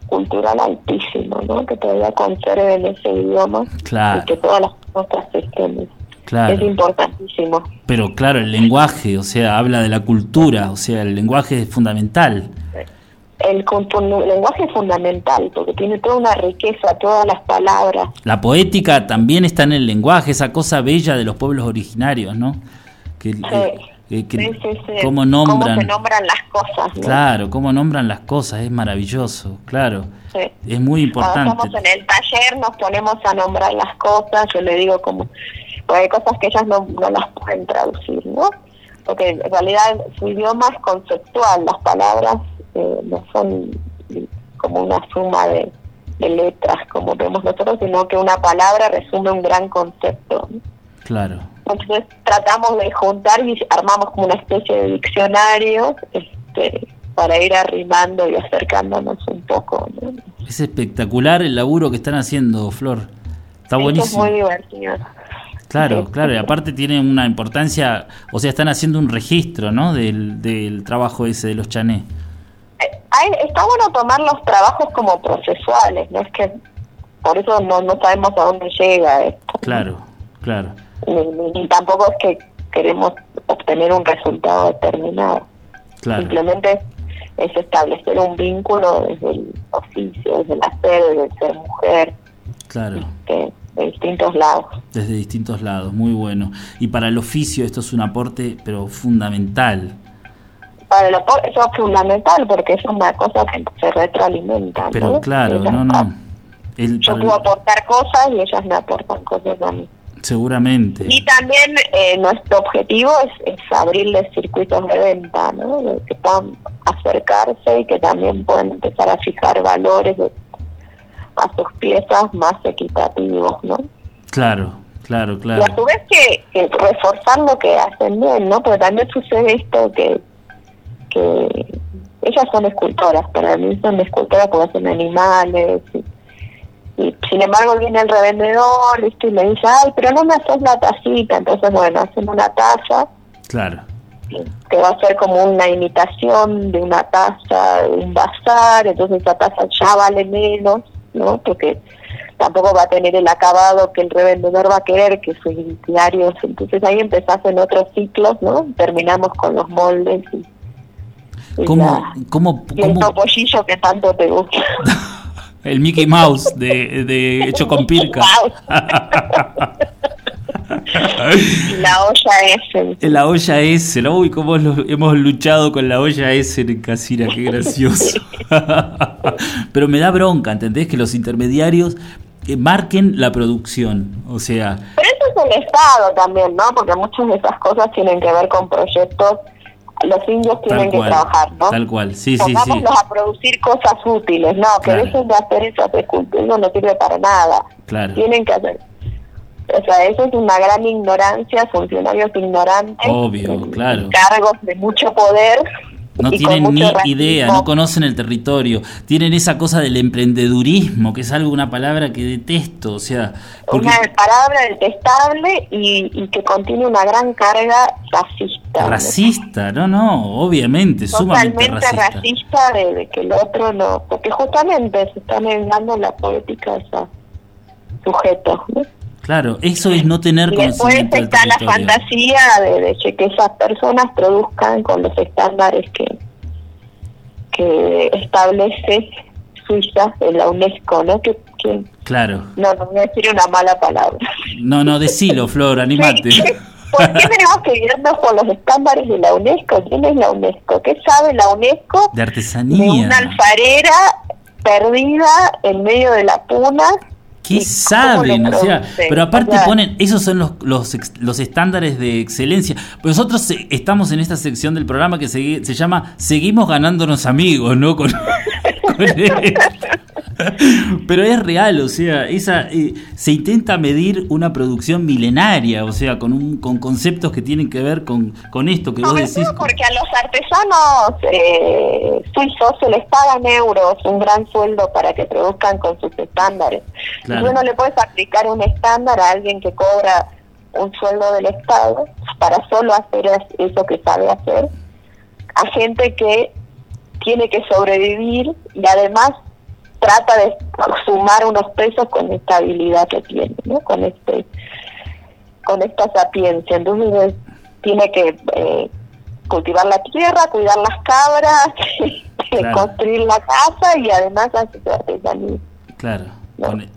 S3: cultural altísimo, ¿no? Que todavía conserven ese idioma
S1: Claro.
S3: y que todas las cosas estén.
S1: Claro.
S3: Es importantísimo.
S1: pero claro, el lenguaje, o sea, habla de la cultura, o sea, el lenguaje es fundamental.
S3: El, el lenguaje es fundamental porque tiene toda una riqueza, todas las palabras.
S1: La poética también está en el lenguaje, esa cosa bella de los pueblos originarios, ¿no? Que, eh, eh, que-
S3: Sí, sí, sí.
S1: cómo nombran,
S3: Cómo se nombran las cosas, ¿no?
S1: claro, cómo nombran las cosas, es maravilloso, claro,
S3: Sí.
S1: es muy
S3: Cuando
S1: importante.
S3: estamos en el taller nos ponemos a nombrar las cosas, yo le digo como, pues hay cosas que ellas no, no las pueden traducir, ¿no? Porque en realidad su idioma es conceptual, las palabras eh, no son como una suma de, de letras como vemos nosotros, sino que una palabra resume un gran concepto.
S1: Claro.
S3: Entonces tratamos de juntar y armamos como una especie de diccionario este, para ir arrimando y acercándonos un poco. ¿no?
S1: Es espectacular el laburo que están haciendo, Flor. Está
S3: Eso
S1: buenísimo.
S3: Es muy divertido.
S1: Claro, claro, y aparte tiene una importancia, o sea, están haciendo un registro, ¿no? Del, del trabajo ese de los chané.
S3: Hay- está bueno tomar los trabajos como procesuales, no es que por eso no, no sabemos a dónde llega esto.
S1: Claro, claro,
S3: Ni, ni- ni tampoco es que queremos obtener un resultado determinado.
S1: claro,
S3: Simplemente es establecer un vínculo desde el oficio, desde el hacer, desde el ser mujer,
S1: claro.
S3: que de distintos lados.
S1: Desde distintos lados, muy bueno. Y para el oficio esto es un aporte, pero fundamental.
S3: Para eso es fundamental porque es una cosa que se retroalimenta.
S1: Pero
S3: ¿no?
S1: claro,
S3: Ellas-
S1: no, no. El,
S3: Yo puedo aportar cosas y ellas me aportan cosas a mí.
S1: Seguramente.
S3: Y también eh, nuestro objetivo es, es, abrirles circuitos de venta, ¿no? Que puedan acercarse y que también puedan empezar a fijar valores a sus piezas más equitativos, ¿no?
S1: Claro, claro, claro.
S3: Y a su vez que, que reforzar lo que hacen bien, ¿no? Porque también sucede esto que, que ellas son escultoras, para mí son escultoras porque hacen animales y y sin embargo viene el revendedor y le dice, ay, pero no me haces la tacita. Entonces, bueno, hacen una taza.
S1: Claro.
S3: Que va a ser como una imitación de una taza, de un bazar. Entonces, esa taza ya vale menos, ¿no? Porque tampoco va a tener el acabado que el revendedor va a querer, que sus diarios. Entonces, ahí empezás en otros ciclos, ¿no? Terminamos con los moldes y.
S1: ¿Cómo, ¿cómo,
S3: y el topollillo que tanto te gusta. <laughs>
S1: El Mickey Mouse de, de <laughs> hecho con pirca. <laughs>
S3: la olla S.
S1: La olla S, ¿no? Uy, cómo hemos luchado con la olla S en Casira, qué gracioso. Pero me da bronca, ¿entendés? Que los intermediarios eh, marquen la producción, o sea...
S3: Pero eso es el Estado también, ¿no? Porque muchas de esas cosas tienen que ver con proyectos los indios tienen que trabajar, ¿no?
S1: Tal cual, sí, sí, sí.
S3: a producir cosas útiles, no, que dejen de hacer esas esculturas, no sirve para nada.
S1: Claro.
S3: Tienen que hacer. O sea, eso es una gran ignorancia, funcionarios ignorantes.
S1: Obvio, claro.
S3: Cargos de mucho poder
S1: no tienen ni idea, no conocen el territorio, tienen esa cosa del emprendedurismo, que es algo, una palabra que detesto, o sea...
S3: Una palabra detestable y, que contiene una gran carga racista.
S1: Racista, no, no, obviamente, sumamente racista.
S3: racista de, que el otro no, porque justamente se está negando la política de esos sujetos, ¿no?
S1: Claro, eso es no tener
S3: y Después está la fantasía de, que esas personas produzcan con los estándares que, que establece Suiza en la UNESCO, ¿no? Que,
S1: claro.
S3: No, no voy a decir una mala palabra.
S1: No, no, decilo, Flor, animate.
S3: ¿Por qué tenemos que guiarnos por los estándares de la UNESCO? ¿Quién es la UNESCO? ¿Qué sabe la UNESCO?
S1: De artesanía. De
S3: una alfarera perdida en medio de la puna
S1: ¿Qué saben? O sea, pero aparte ponen, esos son los, los, los, estándares de excelencia. Nosotros estamos en esta sección del programa que se, se llama Seguimos ganándonos amigos, ¿no? Con, <laughs> <laughs> pero es real, o sea, esa eh, se intenta medir una producción milenaria, o sea, con un con conceptos que tienen que ver con, con esto que vos decís.
S3: Porque a los artesanos eh, suizos se les pagan euros, un gran sueldo para que produzcan con sus estándares. Y no le puedes aplicar un estándar a alguien que cobra un sueldo del Estado para solo hacer eso que sabe hacer, a gente que tiene que sobrevivir y además trata de sumar unos pesos con esta habilidad que tiene, ¿no? Con este con esta sapiencia. Entonces tiene que eh, cultivar la tierra, cuidar las cabras, <laughs> construir la casa y además hacer artesanía.
S1: Claro,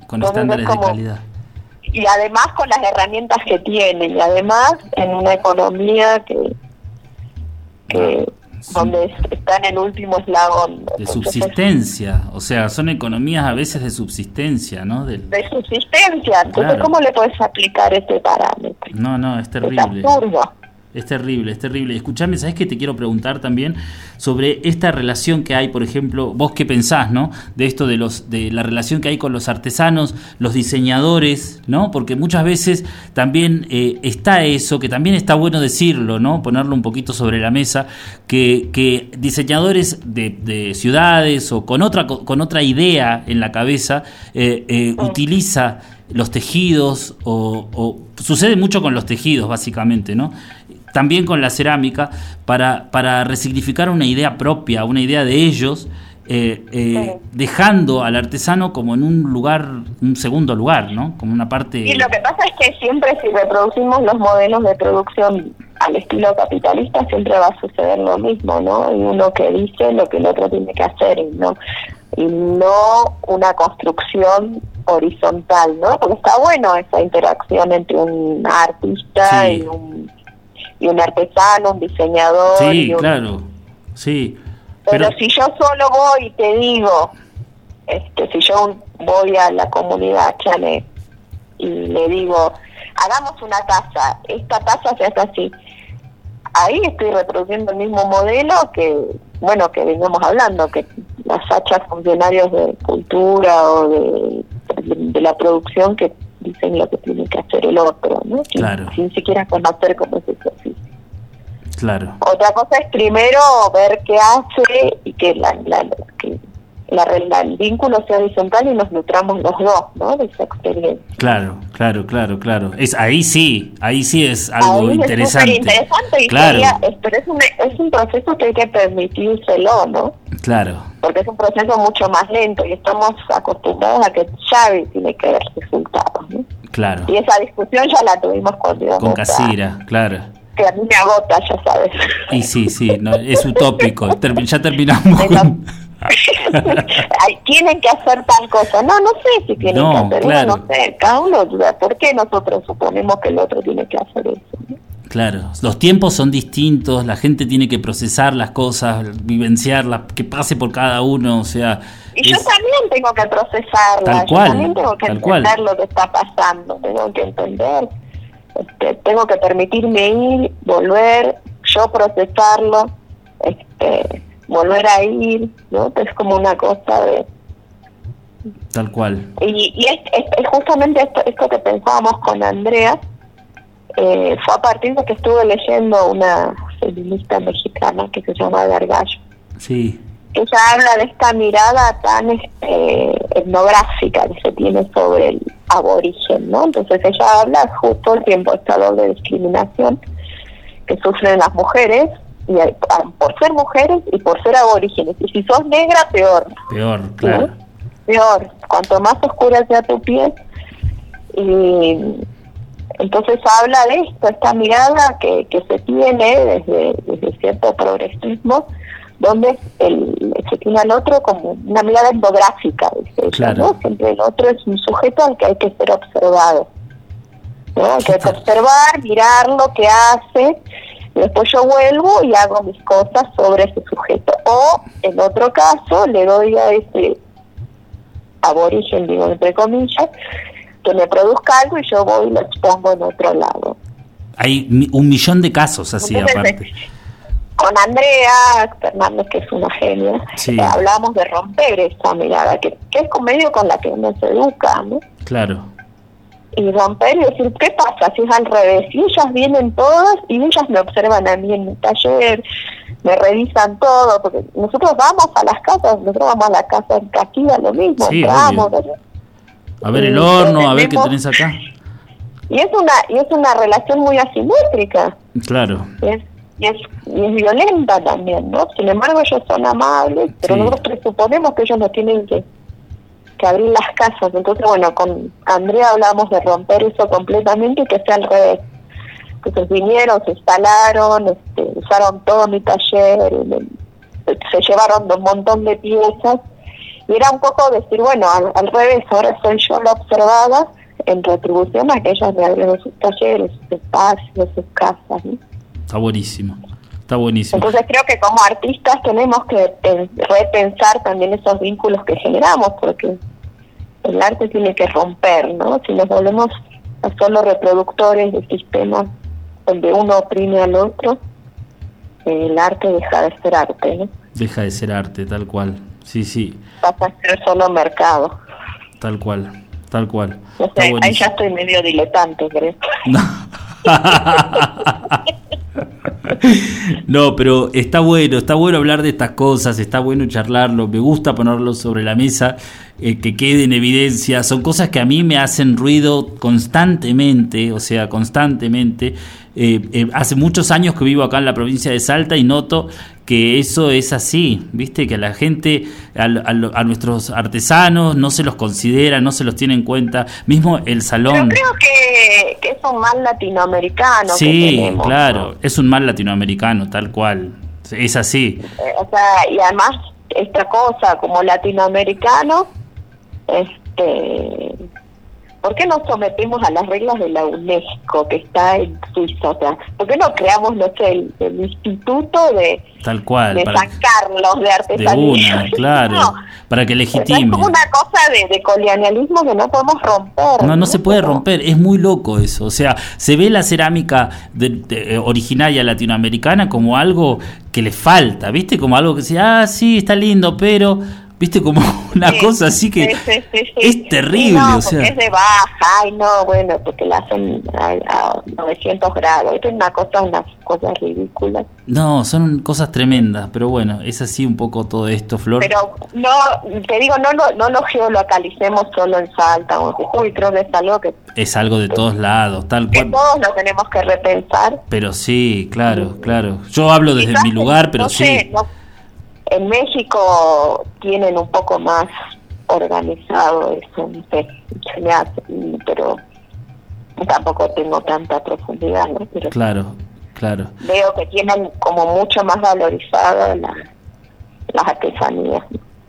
S1: con, estándares de calidad.
S3: Y además con las herramientas que tiene y además en una economía que, que donde está en último eslabón.
S1: De subsistencia, o sea, son economías a veces de subsistencia, ¿no?
S3: De, subsistencia, entonces ¿cómo le puedes aplicar este parámetro?
S1: No, no, es terrible.
S3: Es absurdo.
S1: Es terrible, es terrible. Escuchame, ¿sabes qué te quiero preguntar también sobre esta relación que hay, por ejemplo, vos qué pensás, ¿no? De esto de los de la relación que hay con los artesanos, los diseñadores, ¿no? Porque muchas veces también eh, está eso, que también está bueno decirlo, ¿no? Ponerlo un poquito sobre la mesa, que, que diseñadores de, ciudades o con otra con otra idea en la cabeza eh, eh, utiliza los tejidos o, o, sucede mucho con los tejidos básicamente, ¿no? También con la cerámica, para, para resignificar una idea propia, una idea de ellos, eh, eh, dejando al artesano como en un lugar, un segundo lugar, ¿no? Como una parte...
S3: Y lo que pasa es que siempre si reproducimos los modelos de producción al estilo capitalista, siempre va a suceder lo mismo, ¿no? Y uno que dice lo que el otro tiene que hacer, no, y no una construcción horizontal, ¿no? Porque está bueno esa interacción entre un artista y un y un artesano, un diseñador.
S1: Sí, claro, sí.
S3: Pero, si yo solo voy y te digo, este, si yo voy a la comunidad Chane y le digo, hagamos una taza, esta taza se hace así. Ahí estoy reproduciendo el mismo modelo que, bueno, que venimos hablando, que las hachas funcionarios de cultura o de, de la producción que dicen lo que tiene que hacer el otro, ¿no? Sin,
S1: Claro.
S3: sin siquiera conocer cómo es ese oficio.
S1: Claro,
S3: Otra cosa es primero ver qué hace y que, la, la- que la, la- el vínculo sea horizontal y nos nutramos los dos, ¿no? De esa experiencia.
S1: claro, claro, claro, claro. Es ahí sí, ahí sí es algo
S3: Ahí es
S1: interesante.
S3: y
S1: claro,
S3: sería- es- pero es un, es un proceso que hay que permitírselo, ¿no?
S1: claro,
S3: Porque es un proceso mucho más lento y estamos acostumbrados a que ya tiene que ¿no?
S1: Claro.
S3: Y esa discusión ya la tuvimos con Dios.
S1: Con Casira, claro.
S3: Que a mí me agota, ya sabes.
S1: Y sí, sí, no, es utópico. <laughs> Ya terminamos con... <laughs>
S3: Tienen que hacer tal cosa. No, no sé si tienen
S1: No,
S3: que hacer.
S1: claro.
S3: Uno no sé. Cada uno duda. ¿Por qué nosotros suponemos que el otro tiene que hacer eso?
S1: Claro, los tiempos son distintos, la gente tiene que procesar las cosas, vivenciarlas, que pase por cada uno, o sea...
S3: Y yo también tengo que procesarla.
S1: Tal
S3: yo
S1: cual,
S3: también tengo que entender lo que está pasando. Tengo que entender. Este, tengo que permitirme ir, volver, yo procesarlo, este, volver a ir, ¿no? Es como una cosa de
S1: Tal cual,
S3: Y, y es, es- es justamente esto, esto que pensábamos con Andrea, eh, fue a partir de que estuve leyendo una feminista mexicana que se llama Gargallo.
S1: sí,
S3: Ella habla de esta mirada tan este, etnográfica que se tiene sobre el aborigen, ¿no? Entonces ella habla justo el tiempo esta doble discriminación que sufren las mujeres y hay- por ser mujeres y por ser aborígenes. Y si sos negra, peor
S1: peor, claro.
S3: peor, cuanto más oscura sea tu piel. Y entonces habla de esto, esta mirada que, que se tiene desde, desde cierto progresismo, donde el, se tiene al otro como una mirada etnográfica, dice
S1: Claro.
S3: ¿no? Siempre el otro es un sujeto al que hay que ser observado. ¿no? Hay que observar, mirar lo que hace, y después yo vuelvo y hago mis cosas sobre ese sujeto. O, en otro caso, le doy a ese aborigen, digo, entre comillas, que me produzca algo y yo voy y lo expongo en otro lado.
S1: Hay un millón de casos así
S3: Entonces,
S1: aparte.
S3: Con Andrea Fernández, que es una genia,
S1: Sí.
S3: eh, hablamos de romper esa mirada, que, que es medio con la que uno se educa, ¿no?
S1: Claro,
S3: y romper y decir, ¿qué pasa si es al revés? Y ellas vienen todas y ellas me observan a mí en mi taller, me revisan todo, porque nosotros vamos a las casas, nosotros vamos a la casa en Caquilla, lo mismo,
S1: Sí,
S3: entramos,
S1: obvio. A ver el horno, a ver qué tenés acá.
S3: y es una y es una relación muy asimétrica,
S1: Claro,
S3: y es, y es, y es violenta también, ¿no? Sin embargo, ellos son amables, pero
S1: Sí.
S3: nosotros presuponemos que ellos no tienen que que abrir las casas. Entonces, bueno, con Andrea hablamos de romper eso completamente y que sea al revés. Entonces vinieron, se instalaron, este, usaron todo mi taller, se llevaron un montón de piezas y era un poco decir, bueno, al, al revés, ahora soy yo la observada en retribución a que ellas me abrieron sus talleres, sus espacios, sus casas. ¿no?
S1: está buenísimo. Está buenísimo.
S3: Entonces creo que como artistas tenemos que pen- repensar también esos vínculos que generamos, porque el arte tiene que romper, ¿no? Si nos volvemos a solo reproductores de sistemas donde uno oprime al otro, el arte deja de ser arte, ¿no?
S1: Deja de ser arte, tal cual. Sí, sí,
S3: Pasa a ser solo mercado.
S1: tal cual, tal cual.
S3: Ahí ya estoy medio diletante, creo.
S1: No. <laughs> No, pero está bueno, está bueno hablar de estas cosas, está bueno charlarlo, me gusta ponerlo sobre la mesa, eh, que quede en evidencia, son cosas que a mí me hacen ruido constantemente, o sea, constantemente. Eh, eh, hace muchos años que vivo acá en la provincia de Salta y noto que eso es así, viste, que a la gente, a, a a nuestros artesanos no se los considera, no se los tiene en cuenta, mismo el
S3: Pero
S1: salón.
S3: creo que, que es un mal latinoamericano que
S1: Sí,
S3: tenemos,
S1: claro,
S3: ¿no?
S1: es un mal latinoamericano, tal cual. Es así.
S3: Eh, o sea, y además esta cosa como latinoamericano, este, ¿por qué nos sometemos a las reglas de la UNESCO que está en Suiza? O sea, ¿por qué no creamos, no sé, el, el instituto de,
S1: Tal cual.
S3: de
S1: para-
S3: San Carlos de
S1: de
S3: artesanía?
S1: una, <laughs> claro.
S3: No,
S1: Para que
S3: es
S1: legitime.
S3: como una cosa de, de colonialismo que no podemos romper.
S1: No, no se puede romper, es muy loco eso. O sea, se ve la cerámica de- de- eh, originaria latinoamericana como algo que le falta, ¿viste? Como algo que se, ah, sí, está lindo, pero, ¿viste? Como <laughs> una
S3: Sí,
S1: cosa así que
S3: sí, sí,
S1: es terrible,
S3: no,
S1: o sea.
S3: es de baja, ay no, bueno, porque la hacen a, a 900 grados, esto es una cosa, unas cosas ridículas.
S1: No, son cosas tremendas, pero bueno, es así un poco todo esto, Flor.
S3: Pero no, te digo, no lo, no lo geolocalicemos solo en Salta o en Jujuy, creo que es algo que,
S1: es algo de todos lados, tal
S3: que
S1: cual.
S3: todos lo tenemos que repensar.
S1: Pero sí, claro, claro. Yo hablo desde
S3: Quizás,
S1: mi lugar, pero
S3: no
S1: sí.
S3: sé, no- en México tienen un poco más organizado eso, se me hace, pero tampoco tengo tanta profundidad, ¿no? Pero
S1: Claro, claro.
S3: veo que tienen como mucho más valorizado la- las artesanías.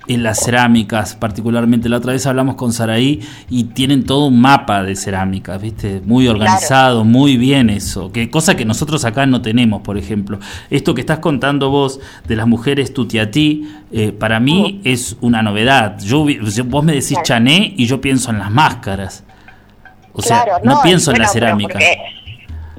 S1: En las cerámicas, particularmente. La otra vez hablamos con Saraí y tienen todo un mapa de cerámicas, ¿viste? Muy organizado, muy bien eso. Que, cosa que nosotros acá no tenemos, por ejemplo. Esto que estás contando vos de las mujeres tutiatí, eh, para mí es una novedad. Yo, vos me decís
S3: Claro.
S1: chané y yo pienso en las máscaras. O sea,
S3: Claro,
S1: no, pienso en
S3: bueno,
S1: la
S3: pero
S1: cerámica.
S3: porque,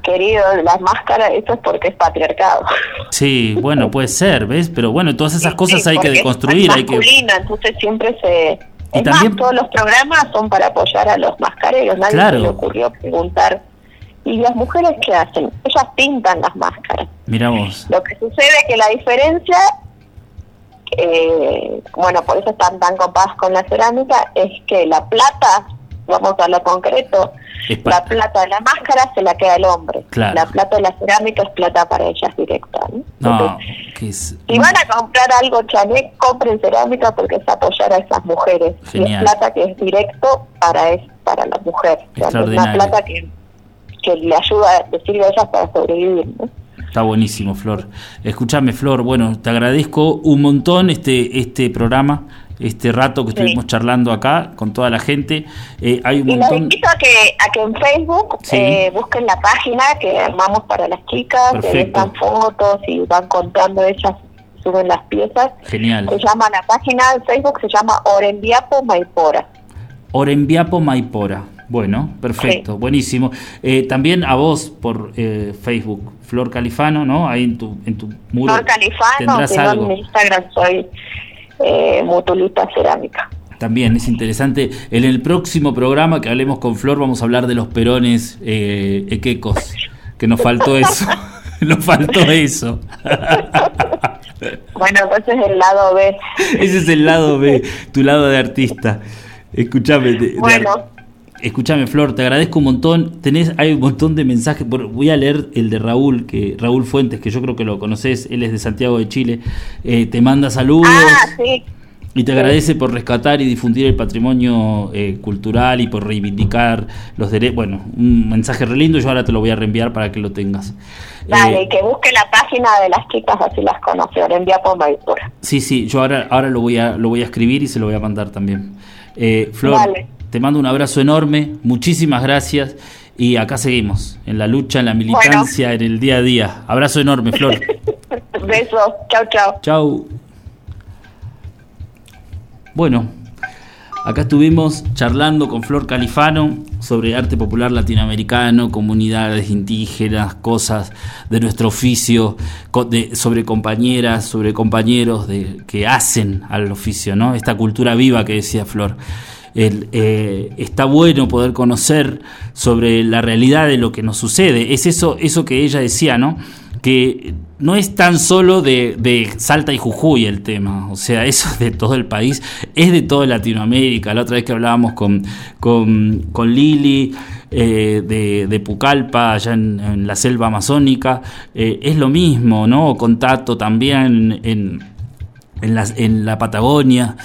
S3: querido, las máscaras, eso es porque es patriarcado.
S1: Sí, bueno, <laughs> puede ser, ¿ves? Pero bueno, todas esas cosas
S3: sí,
S1: hay que
S3: es
S1: deconstruir, hay que...
S3: entonces siempre se...
S1: Y
S3: Es
S1: también-
S3: más, todos los programas son para apoyar a los mascareros. Nadie
S1: Claro.
S3: se le ocurrió preguntar. ¿Y las mujeres qué hacen? Ellas pintan las máscaras.
S1: Mira vos.
S3: Lo que sucede es que la diferencia, eh, bueno, por eso están tan copadas con la cerámica, es que la plata, vamos a lo concreto, la plata de la máscara se la queda el hombre.
S1: Claro.
S3: La plata de la cerámica es plata para ellas directa. ¿no? Entonces, si van a comprar algo chané, compren cerámica porque es apoyar a esas mujeres. Y es plata que es directo para es, para la mujer. O sea, es una plata que, que le ayuda, le sirve a ellas para sobrevivir. ¿no?
S1: Está buenísimo, Flor. Escúchame, Flor, bueno, te agradezco un montón este, este programa, este rato que
S3: Sí.
S1: estuvimos charlando acá con toda la gente. Eh, hay un
S3: Y los
S1: montón...
S3: invito a que, a que en Facebook
S1: Sí.
S3: eh, busquen la página que armamos para las chicas, que están fotos y van contando ellas, suben las piezas.
S1: Genial.
S3: Se llama la página de Facebook, se llama Orenviapo Maipora.
S1: Orenviapo Maipora. Bueno, perfecto, buenísimo. Eh, también a vos por eh, Facebook, Flor Califano, ¿no? Ahí en tu, en tu muro.
S3: Flor Califano,
S1: tendrás algo.
S3: en Instagram soy eh, Mutulita Cerámica.
S1: También es interesante. En el próximo programa que hablemos con Flor vamos a hablar de los perones eh, equecos. Que nos faltó eso. <laughs> nos faltó eso. <laughs>
S3: Bueno, entonces el lado B.
S1: Ese es el lado B, tu lado de artista. Escúchame, de-
S3: Bueno.
S1: Escúchame, Flor, te agradezco un montón. Tenés, hay un montón de mensajes. por- voy a leer el de Raúl, que Raúl Fuentes, que yo creo que lo conoces, él es de Santiago de Chile. Eh, te manda saludos.
S3: Ah, sí.
S1: Y te agradece por rescatar y difundir el patrimonio eh, cultural y por reivindicar los derechos. Bueno, un mensaje re lindo. Yo ahora te lo voy a reenviar para que lo tengas.
S3: Dale,
S1: Eh,
S3: que busque la página de las chicas, así las conoce. Orenviapo Maipora.
S1: Sí, sí, yo ahora, ahora lo, voy a, lo voy a escribir y se lo voy a mandar también. Eh, Flor,
S3: Dale.
S1: Te mando un abrazo enorme, muchísimas gracias y acá seguimos, en la lucha, en la militancia, en el día a día. Abrazo enorme, Flor. <laughs>
S3: Besos. Chau, chau.
S1: Chau. Bueno, acá estuvimos charlando con Flor Califano sobre arte popular latinoamericano, comunidades indígenas, cosas de nuestro oficio, de- sobre compañeras, sobre compañeros de, que hacen al oficio, ¿no? Esta cultura viva que decía Flor. Eh, está bueno poder conocer sobre la realidad de lo que nos sucede. Es eso, eso que ella decía, ¿no? Que no es tan solo de, de Salta y Jujuy el tema, o sea, eso es de todo el país, es de toda Latinoamérica. La otra vez que hablábamos con, con, con Lili eh, de, de Pucallpa, allá en, la selva amazónica, eh, es lo mismo, ¿no? Con Tato también en, en, la, en la Patagonia.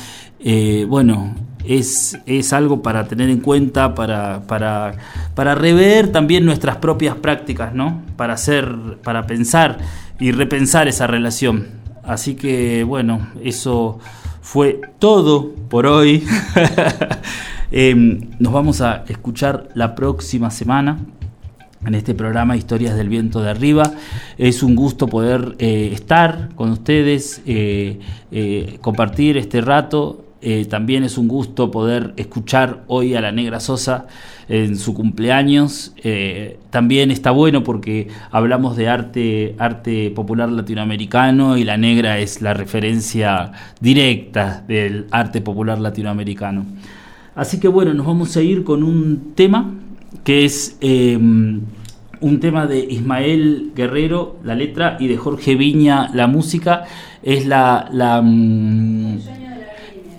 S1: Bueno, es, es algo para tener en cuenta, para, para, para rever también nuestras propias prácticas, ¿no? Para hacer, para pensar y repensar esa relación. Así que bueno, eso fue todo por hoy. <laughs> Em, nos vamos a escuchar la próxima semana en este programa Historias del Viento de Arriba. Es un gusto poder eh, estar con ustedes, eh, eh, compartir este rato. También es un gusto poder escuchar hoy a la Negra Sosa en su cumpleaños. también está bueno porque hablamos de arte, arte popular latinoamericano y la Negra es la referencia directa del arte popular latinoamericano. Así que bueno, nos vamos a ir con un tema que es em, un tema de Ismael Guerrero, la letra, y de Jorge Viña, la música. Es la... la mm,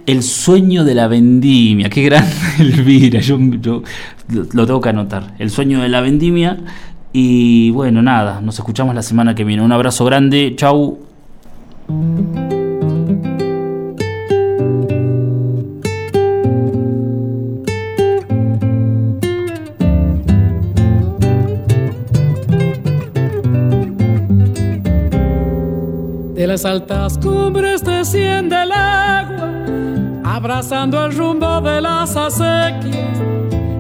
S1: el sueño de la vendimia, qué grande <laughs> Elvira, yo, yo lo tengo que anotar. El sueño de la vendimia. Y bueno, nada, nos escuchamos la semana que viene. Un abrazo grande, chau.
S2: De las altas cumbres desciende el agua, abrazando el rumbo de las acequias.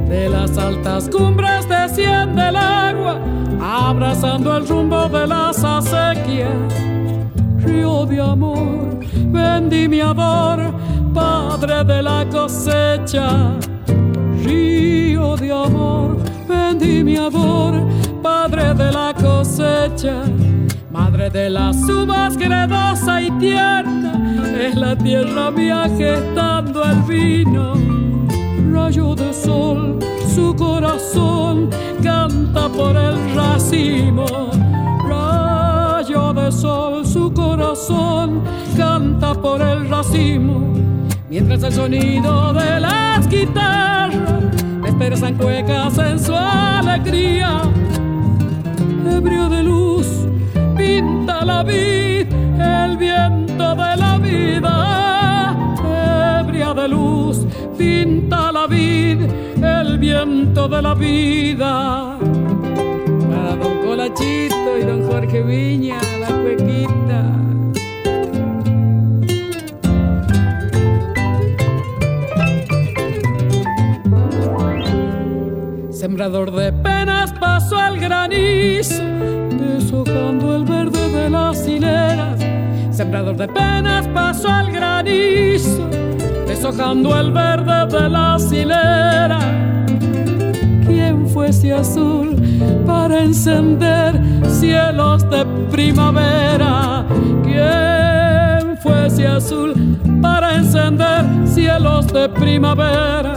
S2: De las altas cumbres desciende el agua, abrazando el rumbo de las acequias. Río de amor, vendimiador, padre de la cosecha. Río de amor, vendimiador, padre de la cosecha Madre de las uvas gredosa y tierna, es la tierra mía gestando el vino. Rayo de sol, su corazón canta por el racimo. Rayo de sol, su corazón canta por el racimo. Mientras el sonido de las guitarras desperezan cuecas en su alegría. Ebrio de luz pinta la vid, el viento de la vida. Ebria de luz, pinta la vid, el viento de la vida. Para don Colachito y don Jorge Viña, la cuequita. Sembrador de penas pasó al granizo deshojando el verde las hileras. Sembrador de penas pasó al granizo, deshojando el verde de las hileras. ¿Quién fuese azul para encender cielos de primavera? ¿Quién fuese azul para encender cielos de primavera?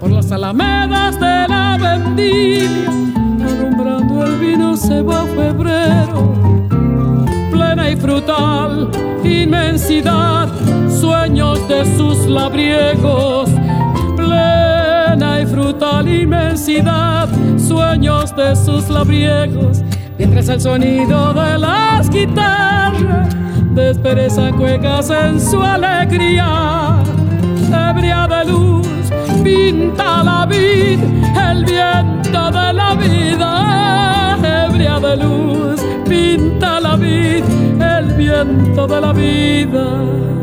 S2: Por las alamedas de la vendimia alumbrando el vino se va febrero. Plena y frutal inmensidad, sueños de sus labriegos. Plena y frutal inmensidad, sueños de sus labriegos. Mientras el sonido de las guitarras despereza cuecas en su alegría, ebria de luz pinta la vid, el viento de la vida, ebria de luz, pinta la vid, el viento de la vida.